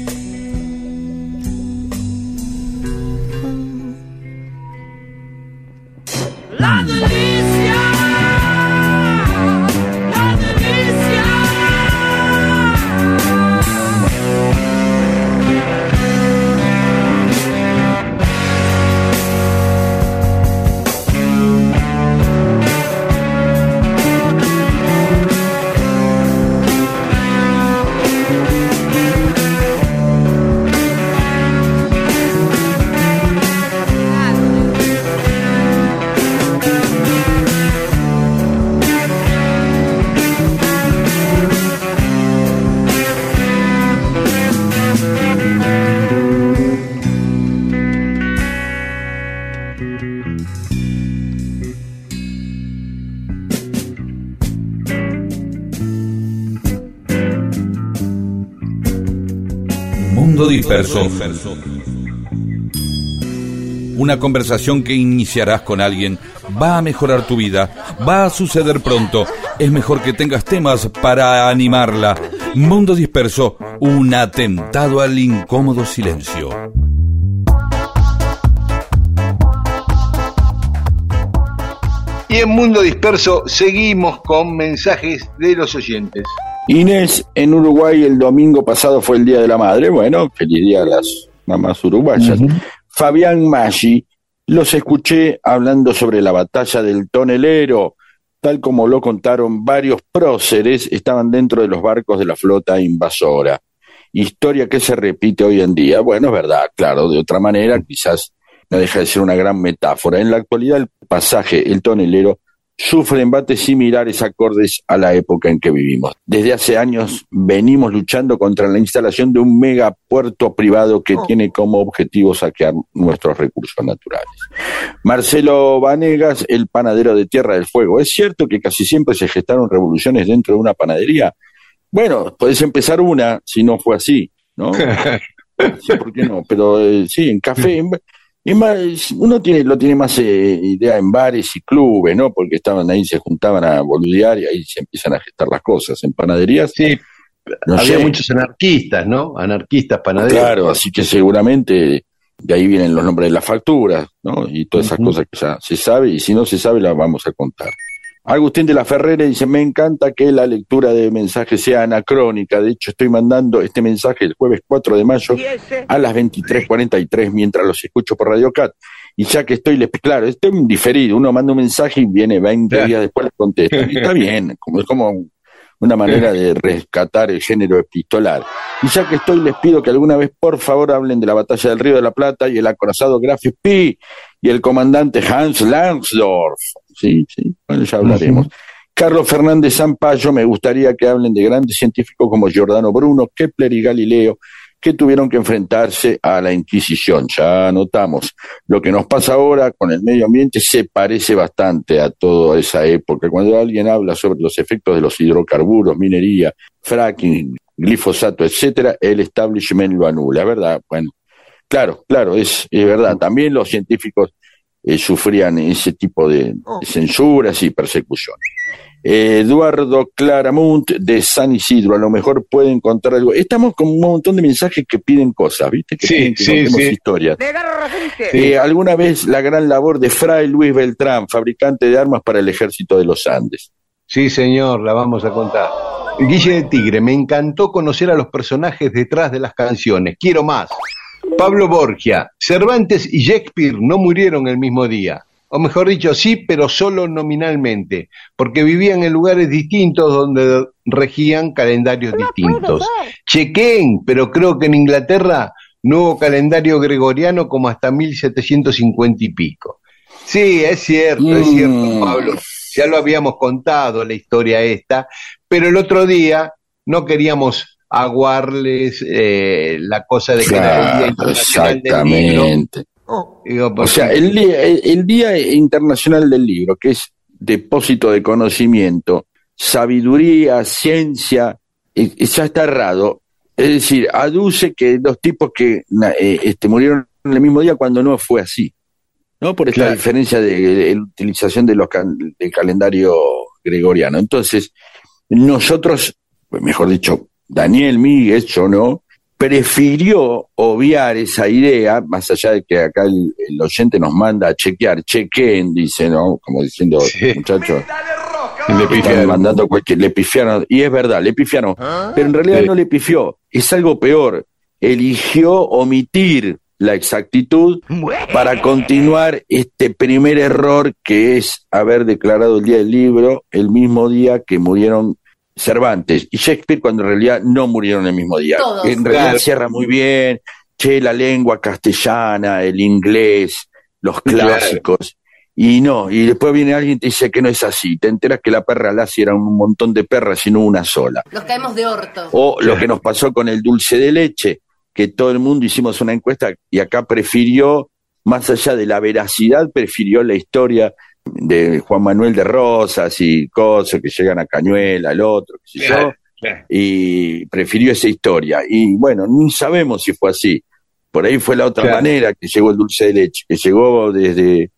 E: Disperso. Una conversación que iniciarás con alguien va a mejorar tu vida, va a suceder pronto. Es mejor que tengas temas para animarla. Mundo Disperso, un atentado al incómodo silencio.
A: Y en Mundo Disperso seguimos con mensajes de los oyentes.
B: Inés, en Uruguay el domingo pasado fue el Día de la Madre. Bueno, feliz día a las mamás uruguayas. Fabián Maggi, los escuché hablando sobre la batalla del tonelero. Tal como lo contaron varios próceres, estaban dentro de los barcos de la flota invasora. Historia que se repite hoy en día. Bueno, es verdad, claro, de otra manera, quizás no deja de ser una gran metáfora. En la actualidad, el pasaje El tonelero sufre embates similares acordes a la época en que vivimos. Desde hace años venimos luchando contra la instalación de un megapuerto privado que tiene como objetivo saquear nuestros recursos naturales. Marcelo Vanegas, el panadero de Tierra del Fuego. ¿Es cierto que casi siempre se gestaron revoluciones dentro de una panadería? Bueno, puedes empezar una si no fue así, ¿no? Sí, ¿por qué no? Pero eh, sí, en café, en- es más, uno tiene, lo tiene más eh, idea en bares y clubes, ¿no? Porque estaban ahí, se juntaban a boludear y ahí se empiezan a gestar las cosas. En panaderías,
A: Sí,
B: no
A: había
B: sé.
A: muchos anarquistas, ¿no? Anarquistas panaderos.
B: Claro, así que seguramente de ahí vienen los nombres de las facturas, ¿no? Y todas esas cosas que ya se sabe, y si no se sabe, las vamos a contar. Agustín de la Ferrera dice, me encanta que la lectura de mensajes sea anacrónica. De hecho, estoy mandando este mensaje el jueves 4 de mayo a las 23.43 mientras los escucho por Radio Cat. Y ya que estoy, les, claro, estoy diferido. Uno manda un mensaje y viene 20
A: Claro.
B: días después le contesta. Y está bien, como, es como una manera de rescatar el género epistolar. Y ya que estoy, les pido que alguna vez, por favor, hablen de la batalla del Río de la Plata y el acorazado Graf Spee y el comandante Hans Langsdorff. Sí, sí, bueno, ya hablaremos. Carlos Fernández Zampayo, me gustaría que hablen de grandes científicos como Giordano Bruno, Kepler y Galileo, que tuvieron que enfrentarse a la Inquisición. Ya notamos. Lo que nos pasa ahora con el medio ambiente se parece bastante a toda esa época. Cuando alguien habla sobre los efectos de los hidrocarburos, minería, fracking, glifosato, etcétera, el establishment lo anula, ¿verdad? Bueno, claro, claro, es, es verdad. También los científicos eh, sufrían ese tipo de, de censuras y persecuciones. Eduardo Claramunt de San Isidro, a lo mejor puede encontrar algo. Estamos con un montón de mensajes que piden cosas, ¿viste? Que
A: Sí,
B: piden que
A: sí,
B: contemos
A: sí.
B: historias. Eh, alguna vez la gran labor de Fray Luis Beltrán, fabricante de armas para el ejército de los Andes.
A: Sí, señor, la vamos a contar. Guille de Tigre, me encantó conocer a los personajes detrás de las canciones. Quiero más. Pablo Borgia, Cervantes y Shakespeare no murieron el mismo día. O mejor dicho, sí, pero solo nominalmente, porque vivían en lugares distintos donde regían calendarios distintos. Chequen, pero creo que en Inglaterra no hubo calendario gregoriano como hasta 1750 y pico. Sí, es cierto, es
B: Mm.
A: cierto, Pablo. Ya lo habíamos contado la historia esta, pero el otro día no queríamos aguarles eh, la cosa de que era el Día
B: Claro,
A: Internacional del Libro.
B: exactamente.
A: Digo,
B: O sea, el día, el, el Día Internacional del Libro, que es depósito de conocimiento, sabiduría, ciencia, eh, ya está errado. Es decir, aduce que los tipos que eh, este, murieron en el mismo día cuando no fue así. ¿No? Por esta
A: Claro.
B: diferencia de, de utilización de los cal- del calendario gregoriano. Entonces, nosotros, pues, mejor dicho, Daniel Míguez, yo no, prefirió obviar esa idea, más allá de que acá el, el oyente nos manda a chequear, chequen, dice, ¿no? Como diciendo,
A: Sí.
B: muchachos,
A: Le pifiaron.
B: mandando cualquier, le pifiaron, y es verdad, le pifiaron, pero en realidad
A: Sí.
B: no le pifió, es algo peor, eligió omitir la exactitud para continuar este primer error que es haber declarado el Día del Libro el mismo día que murieron Cervantes y Shakespeare cuando en realidad no murieron el mismo día.
H: Todos.
B: En realidad
A: Claro.
B: cierra muy bien, che, la lengua castellana, el inglés, los
A: Claro.
B: clásicos. Y no, y después viene alguien y te dice que no es así. Te enteras que la perra Lassie era un montón de perras y no una sola.
H: Nos caemos de orto.
B: O lo que nos pasó con el dulce de leche, que todo el mundo hicimos una encuesta y acá prefirió, más allá de la veracidad, prefirió la historia de Juan Manuel de Rosas y cosas que llegan a Cañuela, el otro, qué sé yo,
A: Claro.
B: y prefirió esa historia. Y bueno, ni sabemos si fue así. Por ahí fue la otra
A: Claro.
B: manera que llegó el dulce de leche, que llegó desde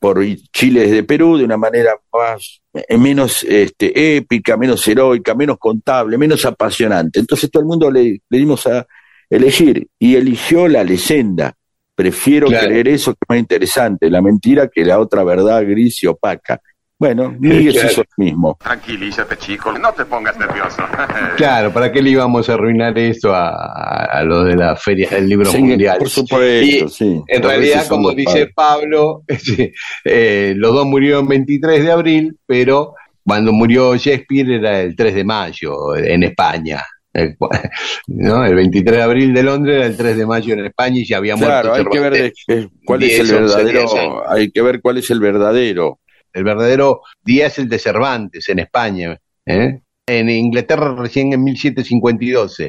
B: por Chile desde Perú de una manera más eh, menos este, épica, menos heroica, menos contable, menos apasionante. Entonces todo el mundo le, le dimos a elegir y eligió la leyenda. Prefiero
A: Claro.
B: creer eso que es más interesante, la mentira que la otra verdad gris y opaca. Bueno, Miguel
A: Claro.
B: hizo lo mismo.
H: Tranquilízate, chico. No te pongas nervioso.
A: Claro, ¿para qué le íbamos a arruinar esto a, a, a lo de la Feria del Libro
B: Sí,
A: Mundial?
B: Por supuesto,
A: Y,
B: sí.
A: En realidad, como dice
B: padres.
A: Pablo, eh, los dos murieron el 23 de abril, pero cuando murió Shakespeare era el 3 de mayo en España. El, ¿no? el 23 de abril de Londres era el 3 de mayo en España y ya había
B: Claro,
A: muerto
B: hay que ver cuál es el
A: 10, 11 días
B: verdadero, hay que ver cuál es el verdadero.
A: El verdadero día es el de Cervantes en España. ¿eh? En Inglaterra recién en 1752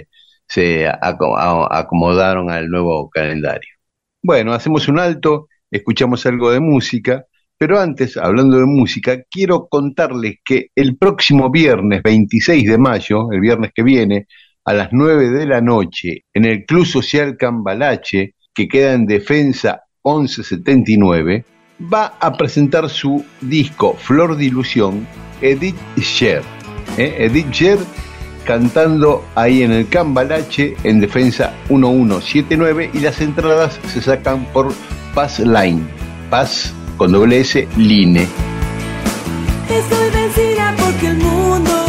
A: se, acomodaron al nuevo calendario. Bueno, hacemos un alto, escuchamos algo de música, pero antes, hablando de música, quiero contarles que el próximo viernes 26 de mayo, el viernes que viene, a las 9 de la noche, en el Club Social Cambalache, que queda en Defensa 1179, va a presentar su disco Flor de Ilusión, Edith Sher. ¿eh? Edith Sher cantando ahí en el Cambalache en Defensa 1179 y las entradas se sacan por Pass Line. Paz con doble S, Line.
D: Estoy vencida porque el mundo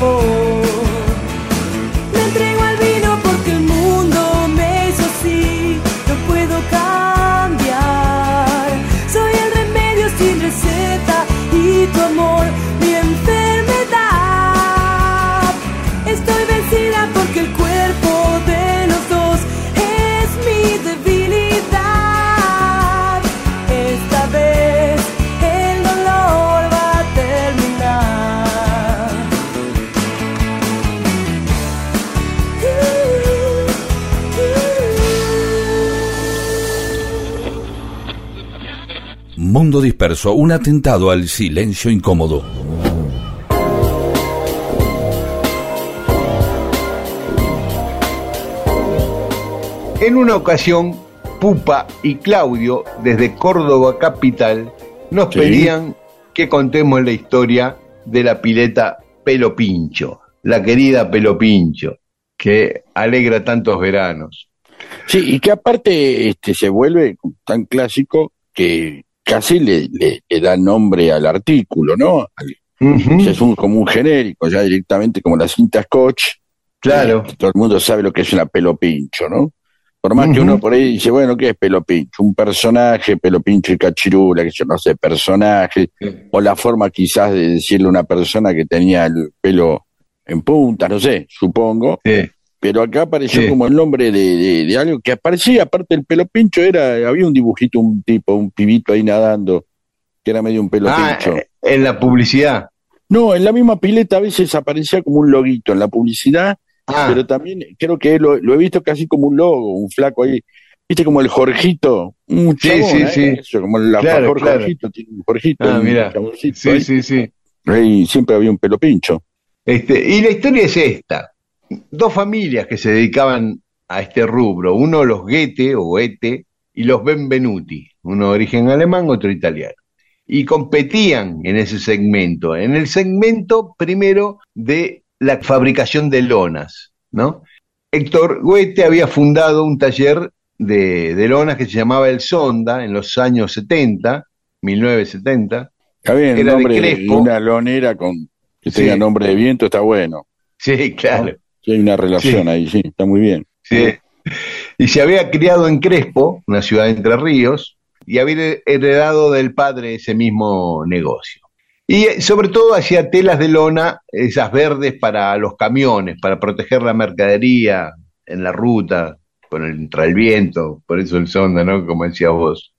D: before Mundo
E: Disperso, un atentado al silencio incómodo.
A: En una ocasión, Pupa y Claudio, desde Córdoba capital, nos
B: Sí.
A: pedían que contemos la historia de la pileta Pelo Pincho, la querida Pelo Pincho, que alegra tantos veranos.
B: Sí, y que aparte este, se vuelve tan clásico que casi le, le- le da nombre al artículo, ¿no? Al- Es un, como un genérico, ya directamente como la cinta Scotch.
A: Claro,
B: Eh, todo el mundo sabe lo que es una pelo pincho, ¿no? Por más que uno por ahí dice, bueno, ¿qué es pelo pincho? Un personaje, pelo pincho y cachirula, que yo no sé, personaje, o la forma quizás de decirle a una persona que tenía el pelo en punta, no sé, supongo.
A: sí,
B: Pero acá apareció
A: Sí.
B: como el nombre de, de- de algo que aparecía, aparte del pelo pincho, era, había un dibujito, un tipo, un pibito ahí nadando, que era medio un pelo
A: Ah,
B: pincho.
A: eh, en la publicidad.
B: No, en la misma pileta a veces aparecía como un loguito en la publicidad,
A: Ah,
B: pero también creo que lo, lo he visto casi como un logo, un flaco ahí, viste como el Jorgito, un
A: Sí,
B: chabón,
A: sí,
B: ¿eh?
A: sí.
B: Eso, como el
A: Claro.
B: Jorgito, tiene un Jorgito,
A: Ah,
B: un
A: mira. sí,
B: ahí,
A: sí, sí.
B: ahí siempre había un pelo pincho.
A: Este, y la historia es esta. Dos familias que se dedicaban a este rubro, uno los Goethe o Goethe y los Benvenuti, uno de origen alemán, otro italiano. Y competían en ese segmento, en el segmento primero de la fabricación de lonas, ¿no? Héctor Goethe había fundado un taller de, de lonas que se llamaba El Sonda en los años 70 1970.
B: Está bien, el
A: Era de
B: nombre de,
A: Crespo.
B: una lonera con que
A: Sí.
B: tenga nombre de viento está bueno.
A: Sí, claro.
B: Sí, hay una relación
A: Sí.
B: ahí, sí, está muy bien.
A: Sí. Y se había criado en Crespo, una ciudad de Entre Ríos, y había heredado del padre ese mismo negocio. Y eh, sobre todo hacía telas de lona, esas verdes para los camiones, para proteger la mercadería en la ruta, contra el viento, por eso el sonda, ¿no? Como decías vos.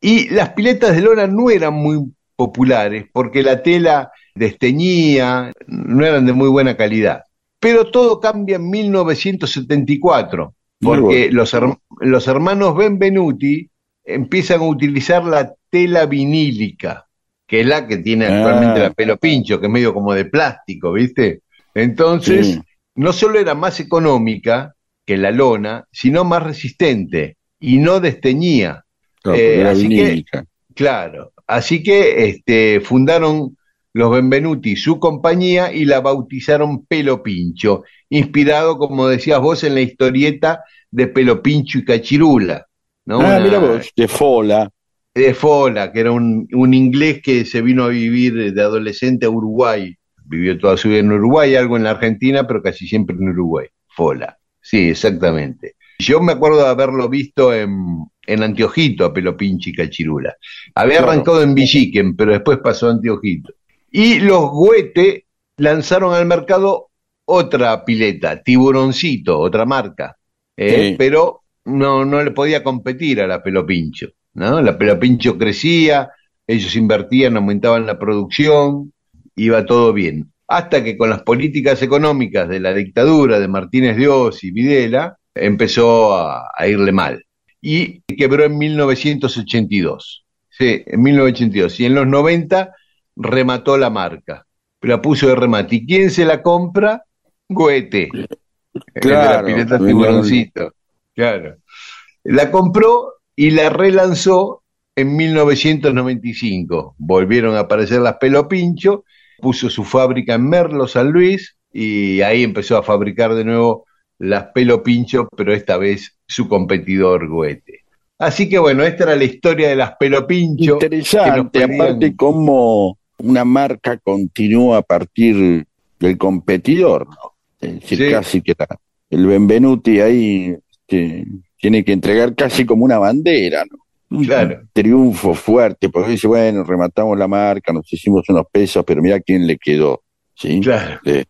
A: Y las piletas de lona no eran muy populares porque la tela desteñía, no eran de muy buena calidad. Pero todo cambia en 1974, porque los, her- los hermanos Benvenuti empiezan a utilizar la tela vinílica, que es la que tiene actualmente
B: Ah.
A: la pelo pincho, que es medio como de plástico, ¿viste? Entonces,
B: Sí.
A: no solo era más económica que la lona, sino más resistente y no desteñía.
B: Claro,
A: Eh, así que-
B: vinílica.
A: Claro, así que este, fundaron los Benvenuti su compañía y la bautizaron Pelo Pincho, inspirado, como decías vos, en la historieta de Pelo Pincho y Cachirula, ¿no?
B: Ah,
A: Una-
B: mira vos, de Fola.
A: de Fola, que era un, un inglés que se vino a vivir de adolescente a Uruguay. Vivió toda su vida en Uruguay, algo en la Argentina, pero casi siempre en Uruguay. Fola. Sí, exactamente. Yo me acuerdo de haberlo visto en, en Antiojito a Pelo Pinchi y Cachirula. Había
B: Claro.
A: arrancado en Villiquen, pero después pasó a Antiojito. Y los Goete lanzaron al mercado otra pileta, Tiburoncito, otra marca. Eh,
B: Sí.
A: Pero no, no le podía competir a la Pelo Pincho. ¿no? La Pelo Pincho crecía, ellos invertían, aumentaban la producción, iba todo bien. Hasta que con las políticas económicas de la dictadura de Martínez Dios y Videla, empezó a, a irle mal. Y quebró en 1982. Sí, en 1982. Y en los 90 remató la marca. La puso de remate. ¿Y quién se la compra? El de
B: Claro,
A: la pileta
B: venía-
A: tiburoncito. Claro. La compró y la relanzó en 1995. Volvieron a aparecer las Pelo Pincho, puso su fábrica en Merlo, San Luis, y ahí empezó a fabricar de nuevo las Pelo Pincho, pero esta vez su competidor Goete. Así que bueno, esta era la historia de las Pelo Pincho. que nos
B: Interesante, aparte cómo una marca continúa a partir del competidor, ¿no? Es decir,
A: Sí.
B: casi que la- el Benvenuti ahí este, tiene que entregar casi como una bandera, ¿no? Un
A: Claro.
B: triunfo fuerte, porque dice, bueno, rematamos la marca, nos hicimos unos pesos, pero mira quién le quedó, ¿sí?
A: Claro.
B: Eh,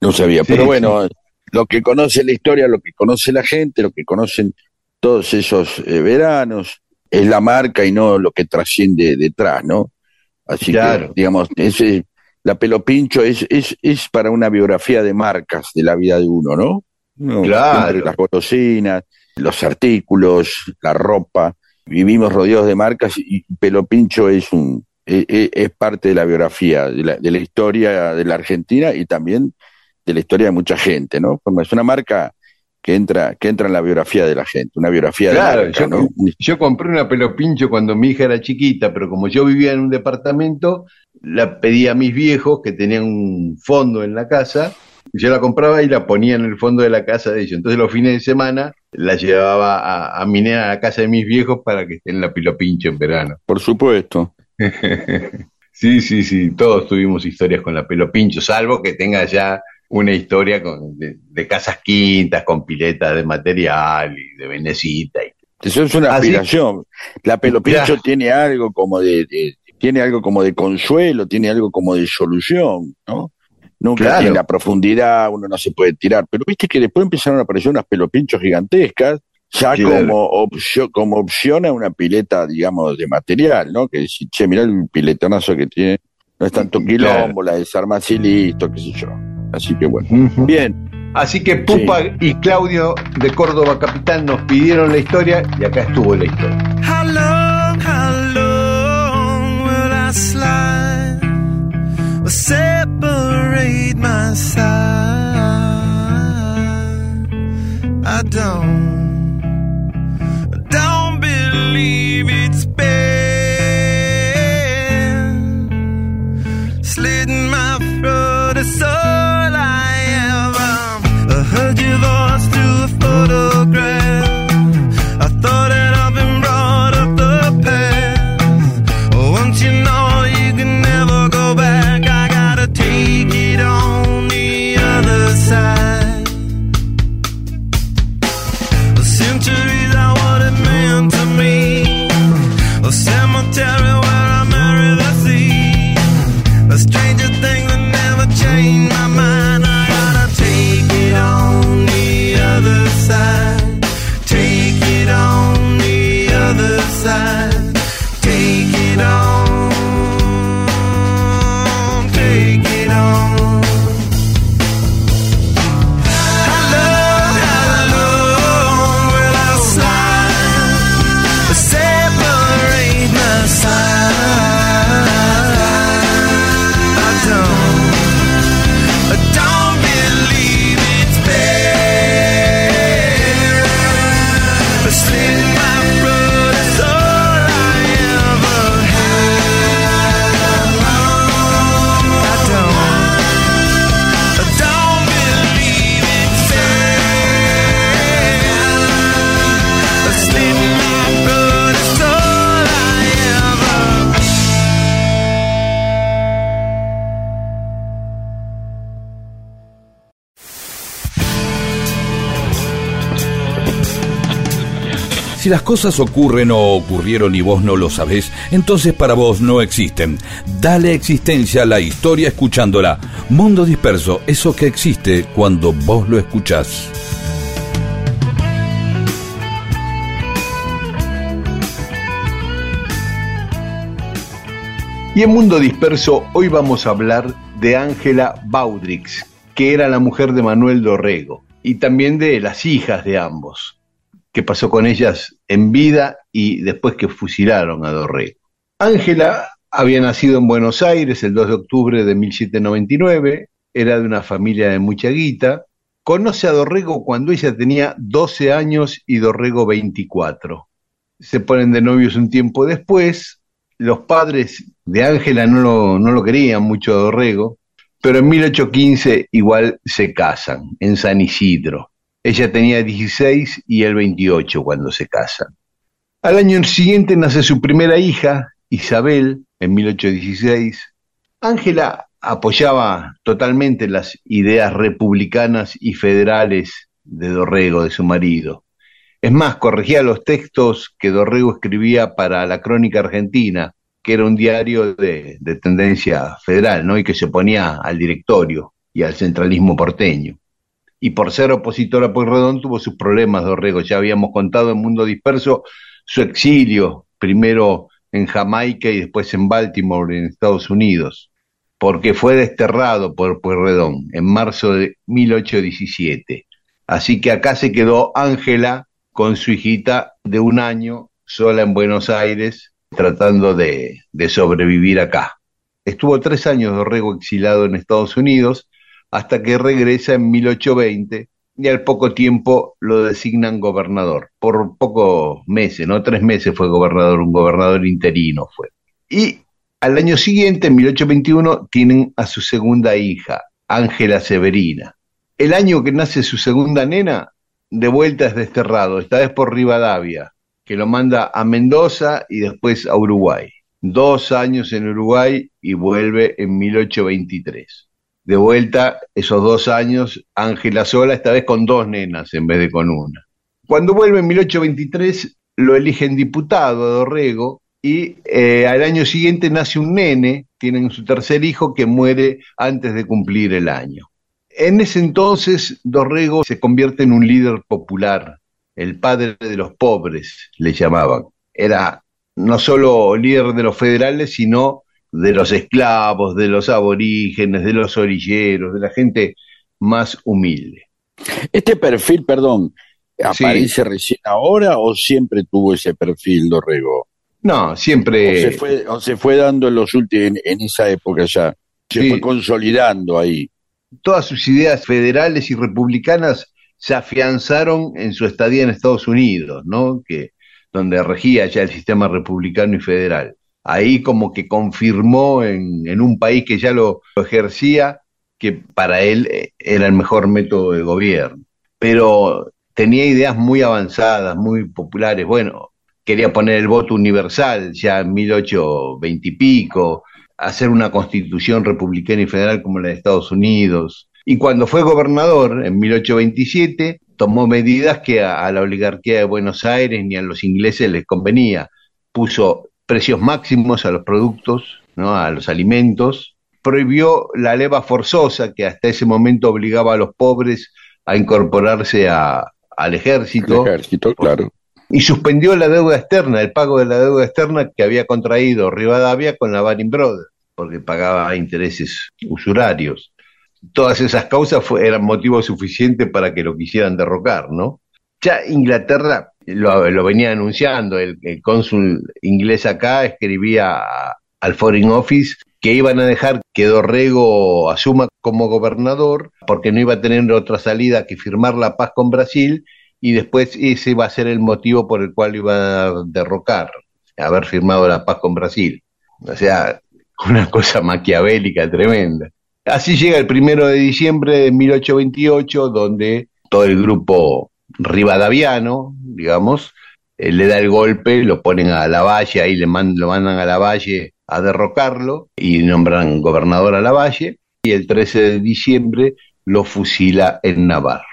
B: no sabía,
A: Sí,
B: pero bueno, lo que conoce la historia, lo que conoce la gente, lo que conocen todos esos eh, veranos, es la marca y no lo que trasciende detrás, ¿no? Así
A: Claro.
B: que, digamos, ese, la pelo pincho es, es, es para una biografía de marcas de la vida de uno, ¿no? No,
A: Claro.
B: las golosinas, los artículos, la ropa, vivimos rodeados de marcas y pelo pincho es un es, es- es parte de la biografía, de la, de la historia de la Argentina y también de la historia de mucha gente, ¿no? Es una marca que entra, que entra en la biografía de la gente, una biografía
A: Claro,
B: de marca,
A: yo,
B: ¿no?
A: yo compré una pelo pincho cuando mi hija era chiquita, pero como yo vivía en un departamento, la pedí a mis viejos que tenían un fondo en la casa, y yo la compraba y la ponía en el fondo de la casa de ellos. Entonces los fines de semana la llevaba a, a mi nena a la casa de mis viejos para que esté en la pelo pincho en verano.
B: Por supuesto.
A: sí, sí, sí, todos tuvimos historias con la pelo pincho, salvo que tenga ya una historia con, de, de casas quintas, con piletas de material y de venecita. Y,
B: Eso es una
A: Así-
B: aspiración. La pelo pincho
A: Claro.
B: tiene algo como de, de- tiene algo como de consuelo, tiene algo como de solución, ¿no? Nunca
A: Claro.
B: tiene la profundidad, uno no se puede tirar. Pero viste que después empezaron a aparecer unas pelopinchos gigantescas, ya
A: Claro.
B: como opción, como opción a una pileta, digamos, de material, ¿no? Que decir, che, mirá el piletonazo que tiene, no es tanto quilombo, la desarmas y listo, qué sé yo. Así que bueno. Bien,
A: Así que Pupa y Claudio de Córdoba Capital nos pidieron la historia y acá estuvo la historia.
D: How long, how long will I slide or separate my side? I don't, don't believe it's been slitting my throat. Am. Voice through a photograph. I thought
E: Si las cosas ocurren o ocurrieron y vos no lo sabés, entonces para vos no existen. Dale existencia a la historia escuchándola. Mundo disperso, eso que existe cuando vos lo escuchás.
A: Y en Mundo Disperso hoy vamos a hablar de Ángela Baudrix, que era la mujer de Manuel Dorrego, y también de las hijas de ambos, que pasó con ellas en vida y después que fusilaron a Dorrego. Ángela había nacido en Buenos Aires el 2 de octubre de 1799, era de una familia de mucha guita, conoce a Dorrego cuando ella tenía 12 años y Dorrego 24. Se ponen de novios un tiempo después, los padres de Ángela no lo, no lo querían mucho a Dorrego, pero en 1815 igual se casan en San Isidro. Ella tenía 16 y él 28 cuando se casan. Al año siguiente nace su primera hija, Isabel, en 1816. Ángela apoyaba totalmente las ideas republicanas y federales de Dorrego, de su marido. Es más, corregía los textos que Dorrego escribía para la Crónica Argentina, que era un diario de, de, tendencia federal, ¿no? Y que se oponía al directorio y al centralismo porteño. Y por ser opositor a Pueyrredón tuvo sus problemas, Dorrego. Ya habíamos contado en Mundo Disperso su exilio, primero en Jamaica y después en Baltimore, en Estados Unidos, porque fue desterrado por Pueyrredón en marzo de 1817. Así que acá se quedó Ángela con su hijita de un año, sola en Buenos Aires, tratando de, de, sobrevivir acá. Estuvo tres años Dorrego exilado en Estados Unidos hasta que regresa en 1820 y al poco tiempo lo designan gobernador. Por pocos meses, ¿no? Tres meses fue gobernador, un gobernador interino fue. Y al año siguiente, en 1821, tienen a su segunda hija, Ángela Severina. El año que nace su segunda nena, de vuelta es desterrado, esta vez por Rivadavia, que lo manda a Mendoza y después a Uruguay. Dos años en Uruguay y vuelve en 1823. De vuelta, esos dos años, Ángela sola, esta vez con dos nenas en vez de con una. Cuando vuelve en 1823, lo eligen diputado a Dorrego y eh, al año siguiente nace un nene, tienen su tercer hijo que muere antes de cumplir el año. En ese entonces, Dorrego se convierte en un líder popular el padre de los pobres, le llamaban. Era no solo líder de los federales, sino de los esclavos, de los aborígenes, de los orilleros, de la gente más humilde.
B: Este perfil, perdón, ¿aparece sí. recién ahora o siempre tuvo ese perfil, Dorrego?
A: No, siempre.
B: O se fue, o se fue dando en, los últimos, en, en esa época ya, se sí. fue consolidando ahí.
A: Todas sus ideas federales y republicanas se afianzaron en su estadía en Estados Unidos, ¿no? Que, donde regía ya el sistema republicano y federal. Ahí como que confirmó en, un país que ya lo, ejercía que para él eh, era el mejor método de gobierno. Pero tenía ideas muy avanzadas, muy populares. Bueno, quería poner el voto universal ya en 1820 y pico, hacer una constitución republicana y federal como la de Estados Unidos, y cuando fue gobernador, en 1827, tomó medidas que a, la oligarquía de Buenos Aires ni a los ingleses les convenía. Puso precios máximos a los productos, ¿no? a los alimentos, prohibió la leva forzosa que hasta ese momento obligaba a los pobres a incorporarse a, al ejército.
B: El ejército, claro.
A: Y suspendió la deuda externa, el pago de la deuda externa que había contraído Rivadavia con la Baring Brothers, porque pagaba intereses usurarios todas esas causas fue, eran motivo suficiente para que lo quisieran derrocar, ¿no? Ya Inglaterra lo, venía anunciando, el, el, cónsul inglés acá escribía al Foreign Office que iban a dejar que Dorrego asuma como gobernador porque no iba a tener otra salida que firmar la paz con Brasil y después ese iba a ser el motivo por el cual iba a derrocar, haber firmado la paz con Brasil. O sea, una cosa maquiavélica tremenda. Así llega el primero de diciembre de 1828, donde todo el grupo rivadaviano, digamos, eh, le da el golpe, lo ponen a la valle, ahí le lo mandan a la valle a derrocarlo y nombran gobernador a la valle, y el 13 de diciembre lo fusila en Navarro.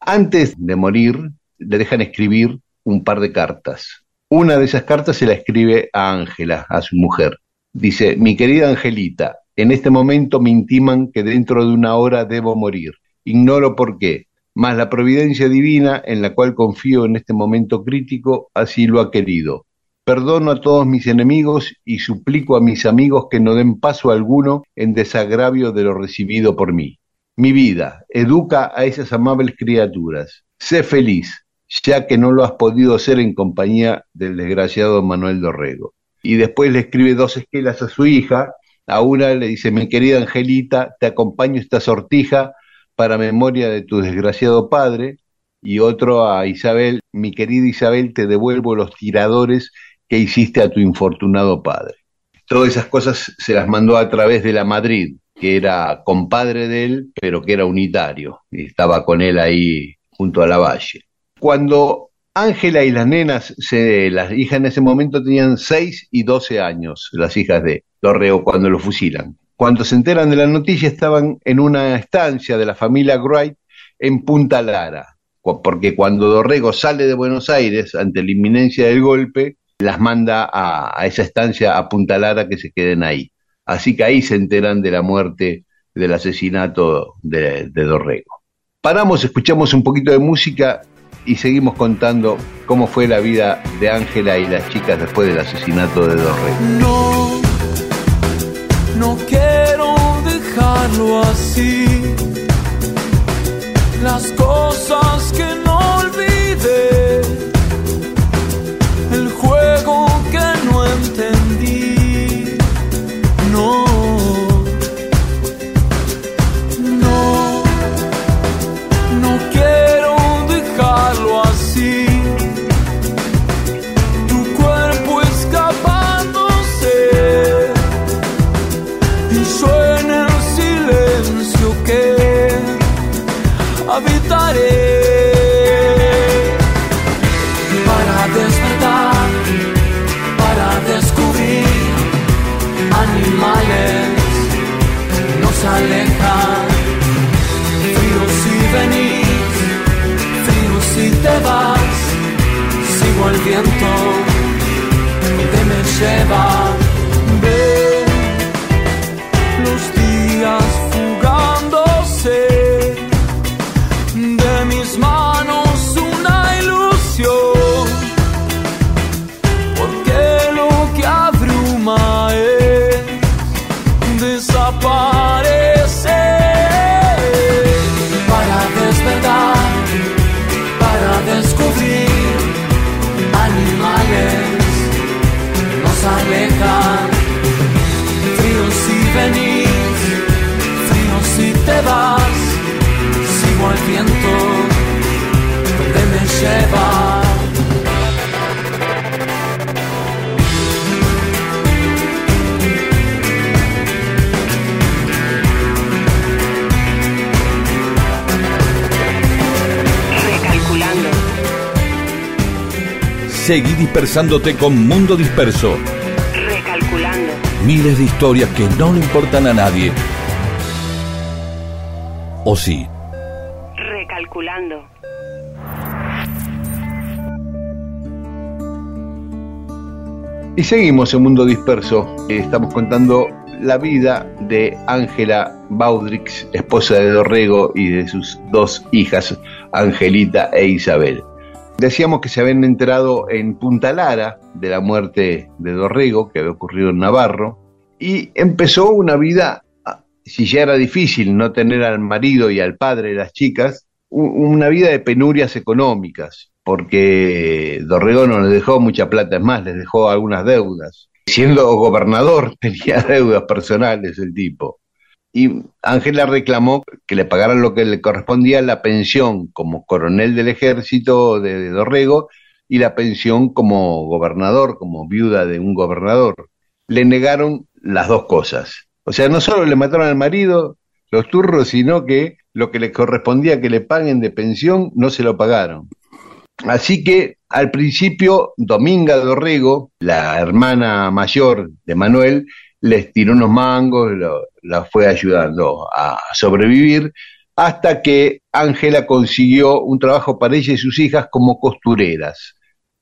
A: Antes de morir, le dejan escribir un par de cartas. Una de esas cartas se la escribe a Ángela, a su mujer. Dice, mi querida Angelita, en este momento me intiman que dentro de una hora debo morir. Ignoro por qué, mas la providencia divina en la cual confío en este momento crítico así lo ha querido. Perdono a todos mis enemigos y suplico a mis amigos que no den paso alguno en desagravio de lo recibido por mí. Mi vida, educa a esas amables criaturas. Sé feliz, ya que no lo has podido hacer en compañía del desgraciado Manuel Dorrego. Y después le escribe dos esquelas a su hija. A una le dice, mi querida Angelita, te acompaño esta sortija para memoria de tu desgraciado padre. Y otro a Isabel, mi querida Isabel, te devuelvo los tiradores que hiciste a tu infortunado padre. Todas esas cosas se las mandó a través de la Madrid, que era compadre de él, pero que era unitario, y estaba con él ahí junto a la valle. Cuando Ángela y las nenas, se, las hijas en ese momento tenían 6 y 12 años, las hijas de Dorrego, cuando lo fusilan. Cuando se enteran de la noticia estaban en una estancia de la familia Wright en Punta Lara, porque cuando Dorrego sale de Buenos Aires ante la inminencia del golpe, las manda a, esa estancia a Punta Lara que se queden ahí. Así que ahí se enteran de la muerte, del asesinato de, Dorrego. Paramos, escuchamos un poquito de música y seguimos contando cómo fue la vida de Ángela y las chicas después del asesinato de Dorrego.
I: No, no dejarlo así. Las cosas que no animales nos alejan, frío si venís, frío si te vas, sigo el viento que me lleva, viento donde me lleva.
J: Recalculando.
E: Seguí dispersándote con Mundo Disperso.
J: Recalculando.
E: Miles de historias que no le importan a nadie. ¿O sí?
A: Y seguimos en Mundo Disperso. Eh, Estamos contando la vida de Ángela Baudrix, esposa de Dorrego, y de sus dos hijas, Angelita e Isabel. Decíamos que se habían enterado en Punta Lara de la muerte de Dorrego, que había ocurrido en Navarro, y empezó una vida, ah, si ya era difícil no tener al marido y al padre de las chicas, una vida de penurias económicas, porque Dorrego no les dejó mucha plata, es más, les dejó algunas deudas. Siendo gobernador tenía deudas personales el tipo. Y Ángela reclamó que le pagaran lo que le correspondía la pensión como coronel del ejército de, Dorrego y la pensión como gobernador, como viuda de un gobernador. Le negaron las dos cosas. O sea, no solo le mataron al marido, los turros, sino que lo que le correspondía que le paguen de pensión no se lo pagaron. Así que al principio Dominga Dorrego, la hermana mayor de Manuel, les tiró unos mangos, lo- la fue ayudando a sobrevivir, hasta que Ángela consiguió un trabajo para ella y sus hijas como costureras.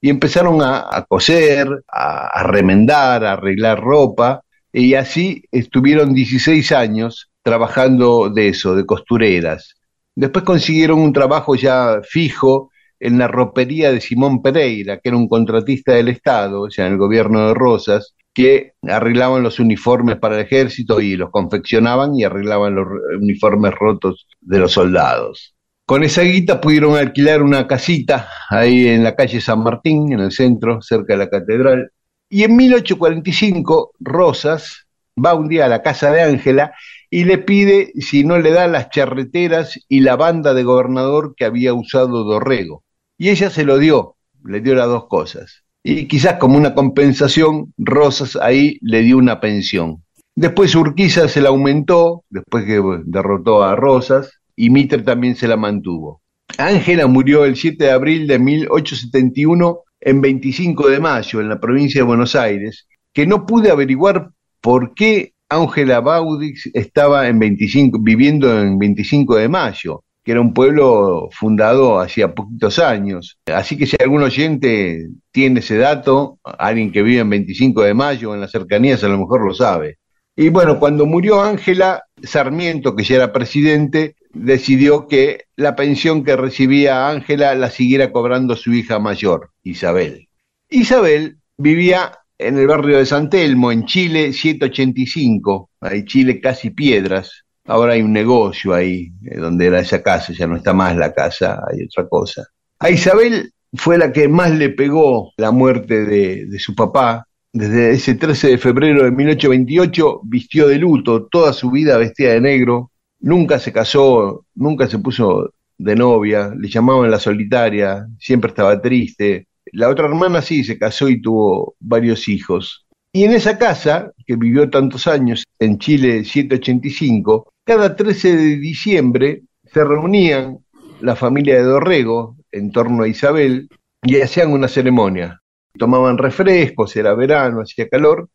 A: y empezaron a, coser, a, a remendar, a arreglar ropa, y así estuvieron 16 años trabajando de eso, de costureras. Después consiguieron un trabajo ya fijo en la ropería de Simón Pereira, que era un contratista del Estado, o sea, en el gobierno de Rosas, que arreglaban los uniformes para el ejército y los confeccionaban y arreglaban los uniformes rotos de los soldados. Con esa guita pudieron alquilar una casita ahí en la calle San Martín, en el centro, cerca de la catedral. Y en 1845, Rosas va un día a la casa de Ángela y le pide si no le da las charreteras y la banda de gobernador que había usado Dorrego. Y ella se lo dio, le dio las dos cosas. Y quizás como una compensación, Rosas ahí le dio una pensión. Después Urquiza se la aumentó, después que derrotó a Rosas, y Mitre también se la mantuvo. Ángela murió el 7 de abril de 1871 en 25 de mayo, en la provincia de Buenos Aires, que no pude averiguar por qué Ángela Baudix estaba en 25, viviendo en 25 de mayo, que era un pueblo fundado hacía poquitos años. Así que si algún oyente tiene ese dato, alguien que vive en 25 de mayo, en las cercanías, a lo mejor lo sabe. Y bueno, cuando murió Ángela, Sarmiento, que ya era presidente, decidió que la pensión que recibía Ángela la siguiera cobrando su hija mayor, Isabel. Isabel vivía en el barrio de San Telmo, en Chile 785, ahí Chile casi piedras. Ahora hay un negocio ahí, eh, donde era esa casa, ya no está más la casa, hay otra cosa. A Isabel fue la que más le pegó la muerte de, de su papá. Desde ese 13 de febrero de 1828 vistió de luto, toda su vida vestía de negro, nunca se casó, nunca se puso de novia, le llamaban la solitaria, siempre estaba triste. La otra hermana sí se casó y tuvo varios hijos. Y en esa casa, que vivió tantos años, en Chile 785, cada 13 de diciembre se reunían la familia de Dorrego en torno a Isabel y hacían una ceremonia. Tomaban refrescos, era verano, hacía calor,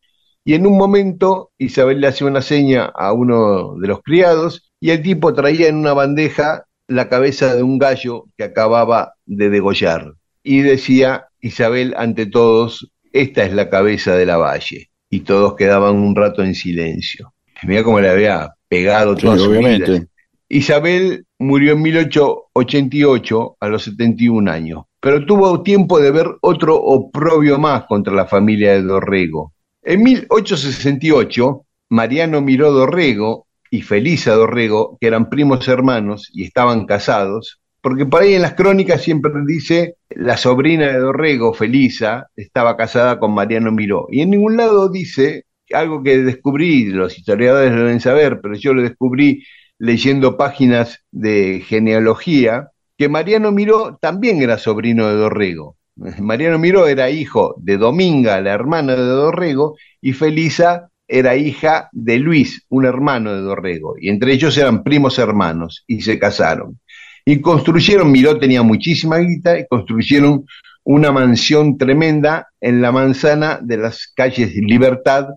A: y en un momento Isabel le hacía una seña a uno de los criados y el tipo traía en una bandeja la cabeza de un gallo que acababa de degollar. Y decía Isabel ante todos, esta es la cabeza de la valle. Y todos quedaban un rato en silencio. Mira cómo le había pegado
B: Sí,
A: toda su
B: obviamente.
A: vida. Isabel murió en 1888 a los 71 años, pero tuvo tiempo de ver otro oprobio más contra la familia de Dorrego. En 1868, Mariano Miró Dorrego y Felisa Dorrego, que eran primos hermanos y estaban casados, porque por ahí en las crónicas siempre dice la sobrina de Dorrego, Felisa, estaba casada con Mariano Miró. Y en ningún lado dice algo que descubrí, los historiadores deben saber, pero yo lo descubrí leyendo páginas de genealogía, que Mariano Miró también era sobrino de Dorrego. Mariano Miró era hijo de Dominga, la hermana de Dorrego, y Felisa era hija de Luis, un hermano de Dorrego, y entre ellos eran primos hermanos, y se casaron. Y construyeron, Miró tenía muchísima guita, y construyeron una mansión tremenda en la manzana de las calles Libertad,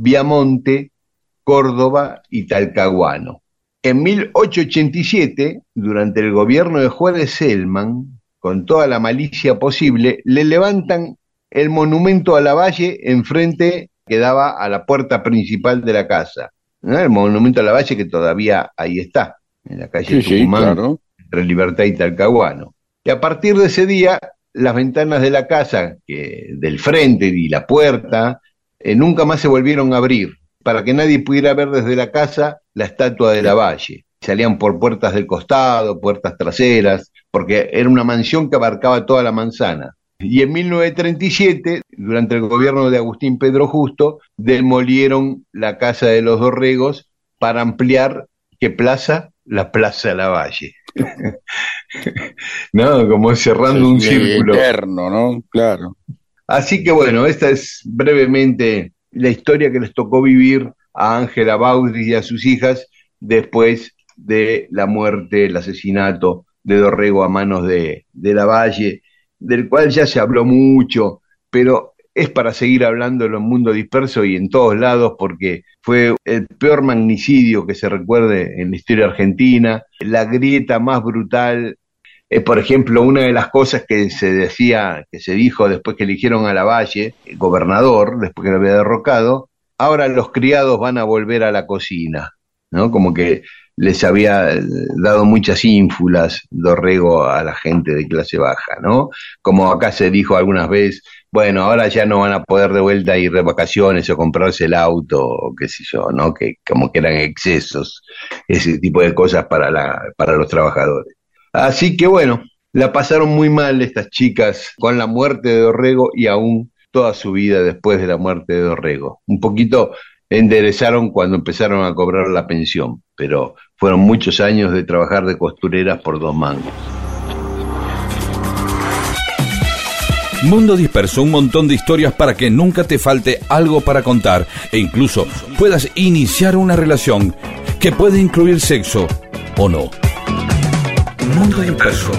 A: Viamonte, Córdoba y Talcahuano. En 1887, durante el gobierno de Juárez Selman, con toda la malicia posible, le levantan el monumento a la valle enfrente que daba a la puerta principal de la casa. ¿no? El monumento a la valle que todavía ahí está, en la calle
B: Sí, sí,
A: Tucumán,
B: claro.
A: entre Libertad y Talcahuano. Y a partir de ese día, las ventanas de la casa, que, del frente y la puerta, eh, nunca más se volvieron a abrir, para que nadie pudiera ver desde la casa la estatua de la valle. Salían por puertas del costado, puertas traseras, porque era una mansión que abarcaba toda la manzana. Y en 1937, durante el gobierno de Agustín Pedro Justo, demolieron la casa de los Dorregos para ampliar, ¿qué plaza? La Plaza Lavalle. no, como cerrando un círculo.
B: Eterno, ¿no? Claro.
A: Así que bueno, esta es brevemente la historia que les tocó vivir a Ángela Baudry y a sus hijas después de la muerte, el asesinato de Dorrego a manos de, de Lavalle, del cual ya se habló mucho, pero es para seguir hablando en el mundo disperso y en todos lados porque fue el peor magnicidio que se recuerde en la historia argentina, la grieta más brutal Eh, por ejemplo, una de las cosas que se decía, que se dijo después que eligieron a Lavalle, el gobernador, después que lo había derrocado, ahora los criados van a volver a la cocina, ¿no? Como que les había eh, dado muchas ínfulas Dorrego a la gente de clase baja, ¿no? Como acá se dijo algunas veces, bueno, ahora ya no van a poder de vuelta ir de vacaciones o comprarse el auto, o qué sé yo, ¿no? Que como que eran excesos, ese tipo de cosas para, la, para los trabajadores. Así que bueno, la pasaron muy mal estas chicas con la muerte de Dorrego y aún toda su vida después de la muerte de Dorrego. Un poquito enderezaron cuando empezaron a cobrar la pensión, pero fueron muchos años de trabajar de costureras por dos mangos.
E: Mundo Disperso, un montón de historias para que nunca te falte algo para contar e incluso puedas iniciar una relación que puede incluir sexo o no. Mundo Disperso.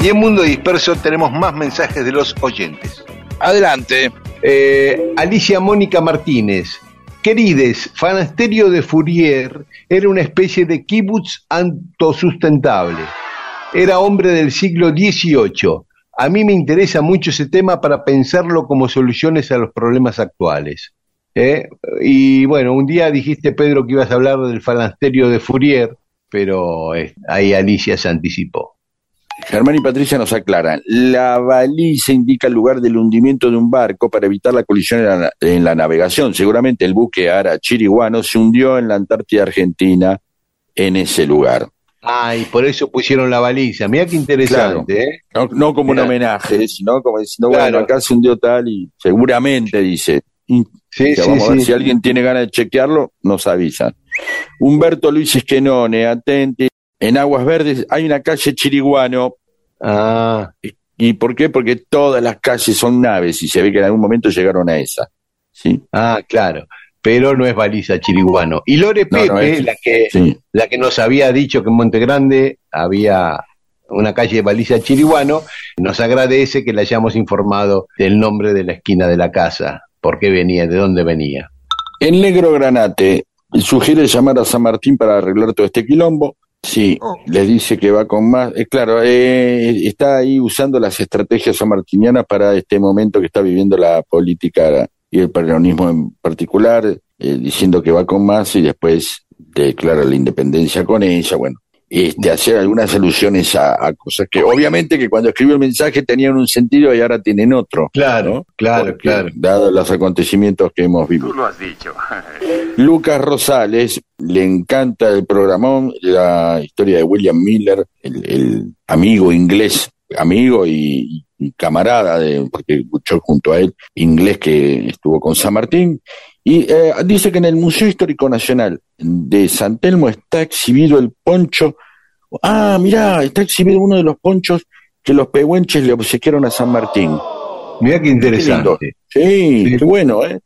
A: Y en Mundo Disperso tenemos más mensajes de los oyentes.
B: Adelante.
A: Eh, Alicia Mónica Martínez. Querides, Fanasterio de Fourier era una especie de kibutz autosustentable. Era hombre del siglo XVIII. A mí me interesa mucho ese tema para pensarlo como soluciones a los problemas actuales. ¿eh? Y bueno, un día dijiste, Pedro, que ibas a hablar del Fanasterio de Fourier, pero eh, ahí Alicia se anticipó.
B: Germán y Patricia nos aclaran. La baliza indica el lugar del hundimiento de un barco para evitar la colisión en la, en la navegación. Seguramente el buque Ara Chiriguano se hundió en la Antártida Argentina en ese lugar.
A: Ah, y por eso pusieron la baliza. Mira qué interesante, ¿eh?
B: No, no como un homenaje, sino como diciendo,
A: Claro.
B: bueno, acá se hundió tal y seguramente dice.
A: Sí, sí,
B: vamos a ver
A: sí.
B: si alguien tiene ganas de chequearlo, nos avisan. Humberto Luis Esquenone, atenti. En Aguas Verdes hay una calle Chiriguano.
A: Ah,
B: ¿Y por qué? Porque todas las calles son naves y se ve que en algún momento llegaron a esa. ¿Sí?
A: ah, claro. Pero no es baliza chiriguano. Y Lore Pepe,
B: no es.
A: la, que,
B: Sí.
A: la que nos había dicho que en Monte Grande había una calle de baliza chiriguano, nos agradece que le hayamos informado del nombre de la esquina de la casa, por qué venía, de dónde venía.
B: El negro Granate sugiere llamar a San Martín para arreglar todo este quilombo. Sí, les dice que va con más. eh, claro, eh, está ahí usando las estrategias sanmartinianas para este momento que está viviendo la política y el peronismo en particular, eh, diciendo que va con más y después declara la independencia con ella. Bueno, este, hacer algunas alusiones a, a cosas que obviamente que cuando escribió el mensaje tenían un sentido y ahora tienen otro.
A: Claro,
B: ¿no?
A: claro,
B: Porque,
A: claro.
B: Dados los acontecimientos que hemos vivido.
H: Tú lo has dicho.
B: Lucas Rosales, le encanta el programón, la historia de William Miller, el, el amigo inglés, amigo y, y camarada, de, porque luchó junto a él, inglés que estuvo con San Martín. Y eh, dice que en el Museo Histórico Nacional de San Telmo está exhibido el poncho. Ah, mirá, está exhibido uno de los ponchos que los pehuenches le obsequiaron a San Martín.
A: Mira qué interesante.
B: Sí,
A: Sí.
B: qué bueno, ¿eh?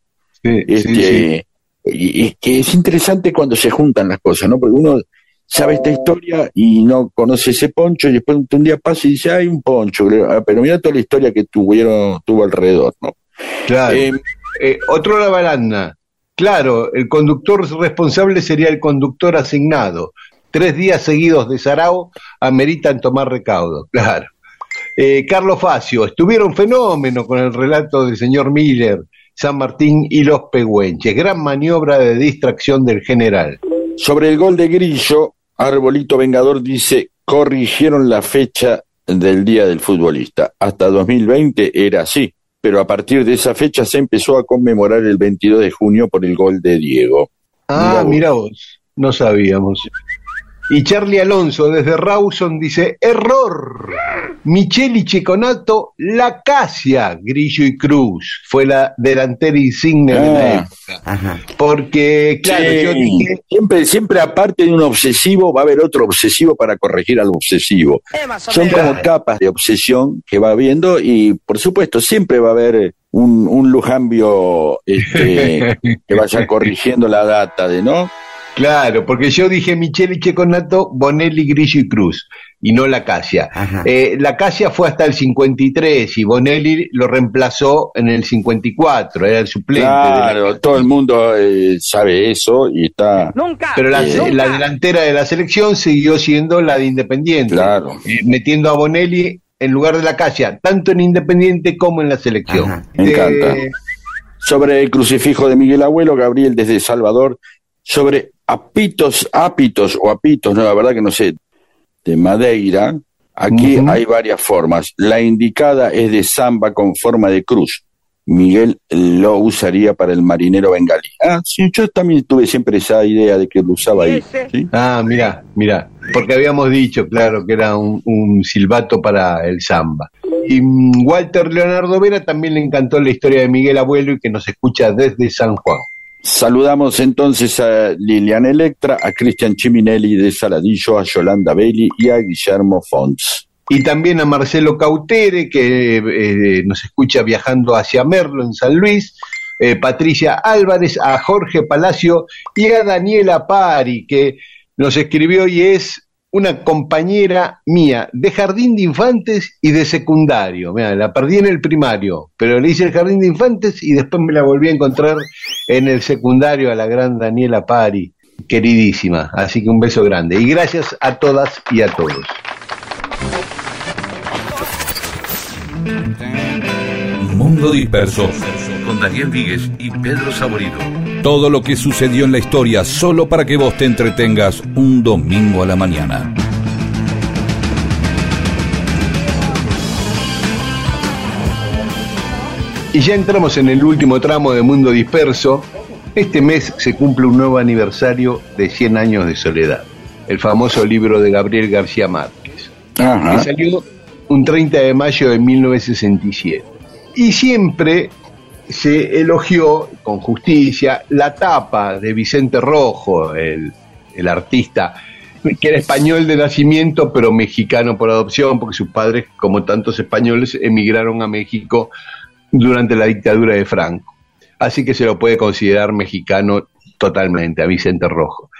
A: Sí, sí,
B: Este,
A: sí.
B: Y, y que es interesante cuando se juntan las cosas, ¿no? Porque uno sabe esta historia y no conoce ese poncho y después un día pasa y dice, hay un poncho, Ah, pero mira toda la historia que tuvieron, tuvo alrededor, ¿no?
A: Claro.
B: Eh,
A: Eh, otro la balanda. Claro, el conductor responsable sería el conductor asignado. Tres días seguidos de Sarao ameritan tomar recaudo. Claro. Eh, Carlos Facio, estuvieron fenómeno con el relato del señor Miller, San Martín y los Pehuenches. Gran maniobra de distracción del general.
B: Sobre el gol de Grillo, Arbolito Vengador dice, corrigieron la fecha del Día del Futbolista. Hasta 2020 era así, pero a partir de esa fecha se empezó a conmemorar el 22 de junio por el gol de Diego.
A: Ah, mira vos, no sabíamos. Y Charlie Alonso desde Rawson dice, error. Micheli Checonato, la Casia, Grillo y Cruz. Fue la delantera insignia de la
B: Ah.
A: época.
G: Ajá.
A: Porque, claro,
B: Sí,
A: yo dije,
B: siempre, siempre aparte de un obsesivo va a haber otro obsesivo para corregir al obsesivo. Son como capas de obsesión que va habiendo y por supuesto siempre va a haber un, un lujambio este, que vaya corrigiendo la data de no.
A: Claro, porque yo dije Michele Checonato, Bonelli, Grillo y Cruz, y no la Casia. Eh, la Casia fue hasta el 53 y Bonelli lo reemplazó en el 54, era el suplente. de la-
B: Claro, todo el mundo eh, sabe eso y está.
A: pero la,
B: Eh,
A: la delantera de la selección siguió siendo la de Independiente,
B: Claro.
A: eh, metiendo a Bonelli en lugar de la Casia, tanto en Independiente como en la selección.
K: Ajá.
B: Me encanta.
A: Eh,
B: Sobre el crucifijo de Miguel Abuelo, Gabriel desde Salvador, sobre apitos, apitos o apitos, no, la verdad que no sé, de Madeira, aquí hay varias formas. La indicada es de samba con forma de cruz. Miguel lo usaría para el marinero bengalí. Ah, sí, yo también tuve siempre esa idea de que lo usaba ahí. ¿sí?
A: Ah, mira, mira, porque habíamos dicho, claro, que era un, un silbato para el samba. Y mm, Walter Leonardo Vera también le encantó la historia de Miguel Abuelo y que nos escucha desde San Juan.
B: Saludamos entonces a Lilian Electra, a Cristian Chiminelli de Saladillo, a Yolanda Belli y a Guillermo Fons.
A: Y también a Marcelo Cautere, que eh, nos escucha viajando hacia Merlo, en San Luis. eh, Patricia Álvarez, a Jorge Palacio y a Daniela Pari, que nos escribió y es una compañera mía de jardín de infantes y de secundario. Mira, la perdí en el primario, pero le hice el jardín de infantes y después me la volví a encontrar en el secundario a la gran Daniela Pari, queridísima. Así que un beso grande. Y gracias a todas y a todos.
E: Mundo Disperso con Daniel Víguez y Pedro Saborido. Todo lo que sucedió en la historia solo para que vos te entretengas un domingo a la mañana.
A: Y ya entramos en el último tramo de Mundo Disperso. Este mes se cumple un nuevo aniversario de 100 años de soledad, el famoso libro de Gabriel García Márquez, que salió un 30 de mayo de 1967. Y siempre se elogió con justicia la tapa de Vicente Rojo, el, el artista que era español de nacimiento, pero mexicano por adopción, porque sus padres, como tantos españoles, emigraron a México durante la dictadura de Franco. Así que se lo puede considerar mexicano totalmente, a Vicente Rojo.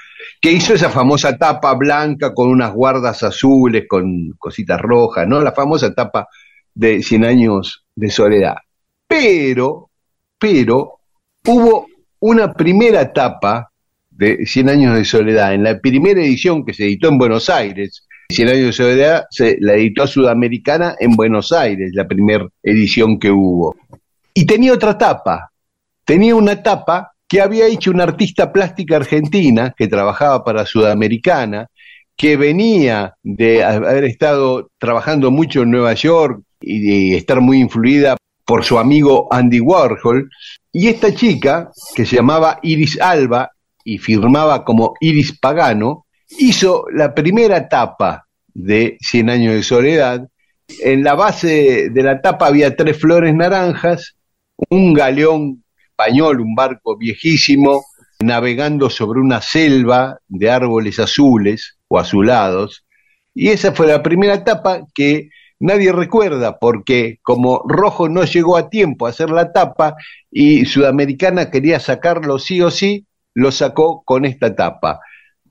A: Que hizo esa famosa tapa blanca con unas guardas azules, con cositas rojas, ¿no? La famosa tapa de 100 años de soledad. Pero, pero, hubo una primera etapa de 100 años de soledad. En la primera edición que se editó en Buenos Aires, 100 años de soledad se la editó Sudamericana en Buenos Aires, la primera edición que hubo. Y tenía otra tapa, tenía una tapa que había hecho una artista plástica argentina que trabajaba para Sudamericana, que venía de haber estado trabajando mucho en Nueva York y estar muy influida por su amigo Andy Warhol. Y esta chica, que se llamaba Iris Alba y firmaba como Iris Pagano, hizo la primera tapa de 100 años de soledad. En la base de la tapa había tres flores naranjas, un galeón español, un barco viejísimo, navegando sobre una selva de árboles azules o azulados. Y esa fue la primera etapa que nadie recuerda porque como Rojo no llegó a tiempo a hacer la tapa y Sudamericana quería sacarlo sí o sí, lo sacó con esta tapa.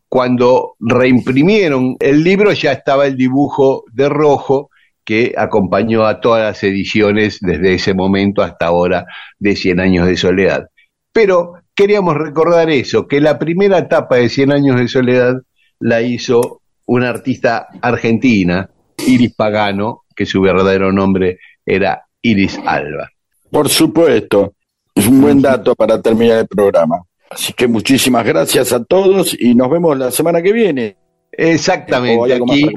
A: Cuando reimprimieron el libro ya estaba el dibujo de Rojo que acompañó a todas las ediciones desde ese momento hasta ahora de 100 años de soledad. Pero queríamos recordar eso, que la primera etapa de 100 años de soledad la hizo una artista argentina, Iris Pagano, que su verdadero nombre era Iris Alba.
B: Por supuesto, es un buen dato para terminar el programa. Así que muchísimas gracias a todos y nos vemos la semana que viene. ¿O hay
A: Exactamente, aquí.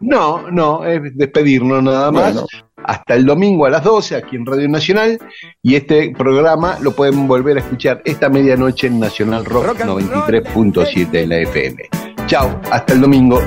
A: No, no, es despedirnos nada más.
B: Bueno.
A: Hasta el domingo a las 12 aquí en Radio Nacional. Y este programa lo pueden volver a escuchar esta medianoche en Nacional Rock 93.7 de la FM. Chao, hasta el domingo.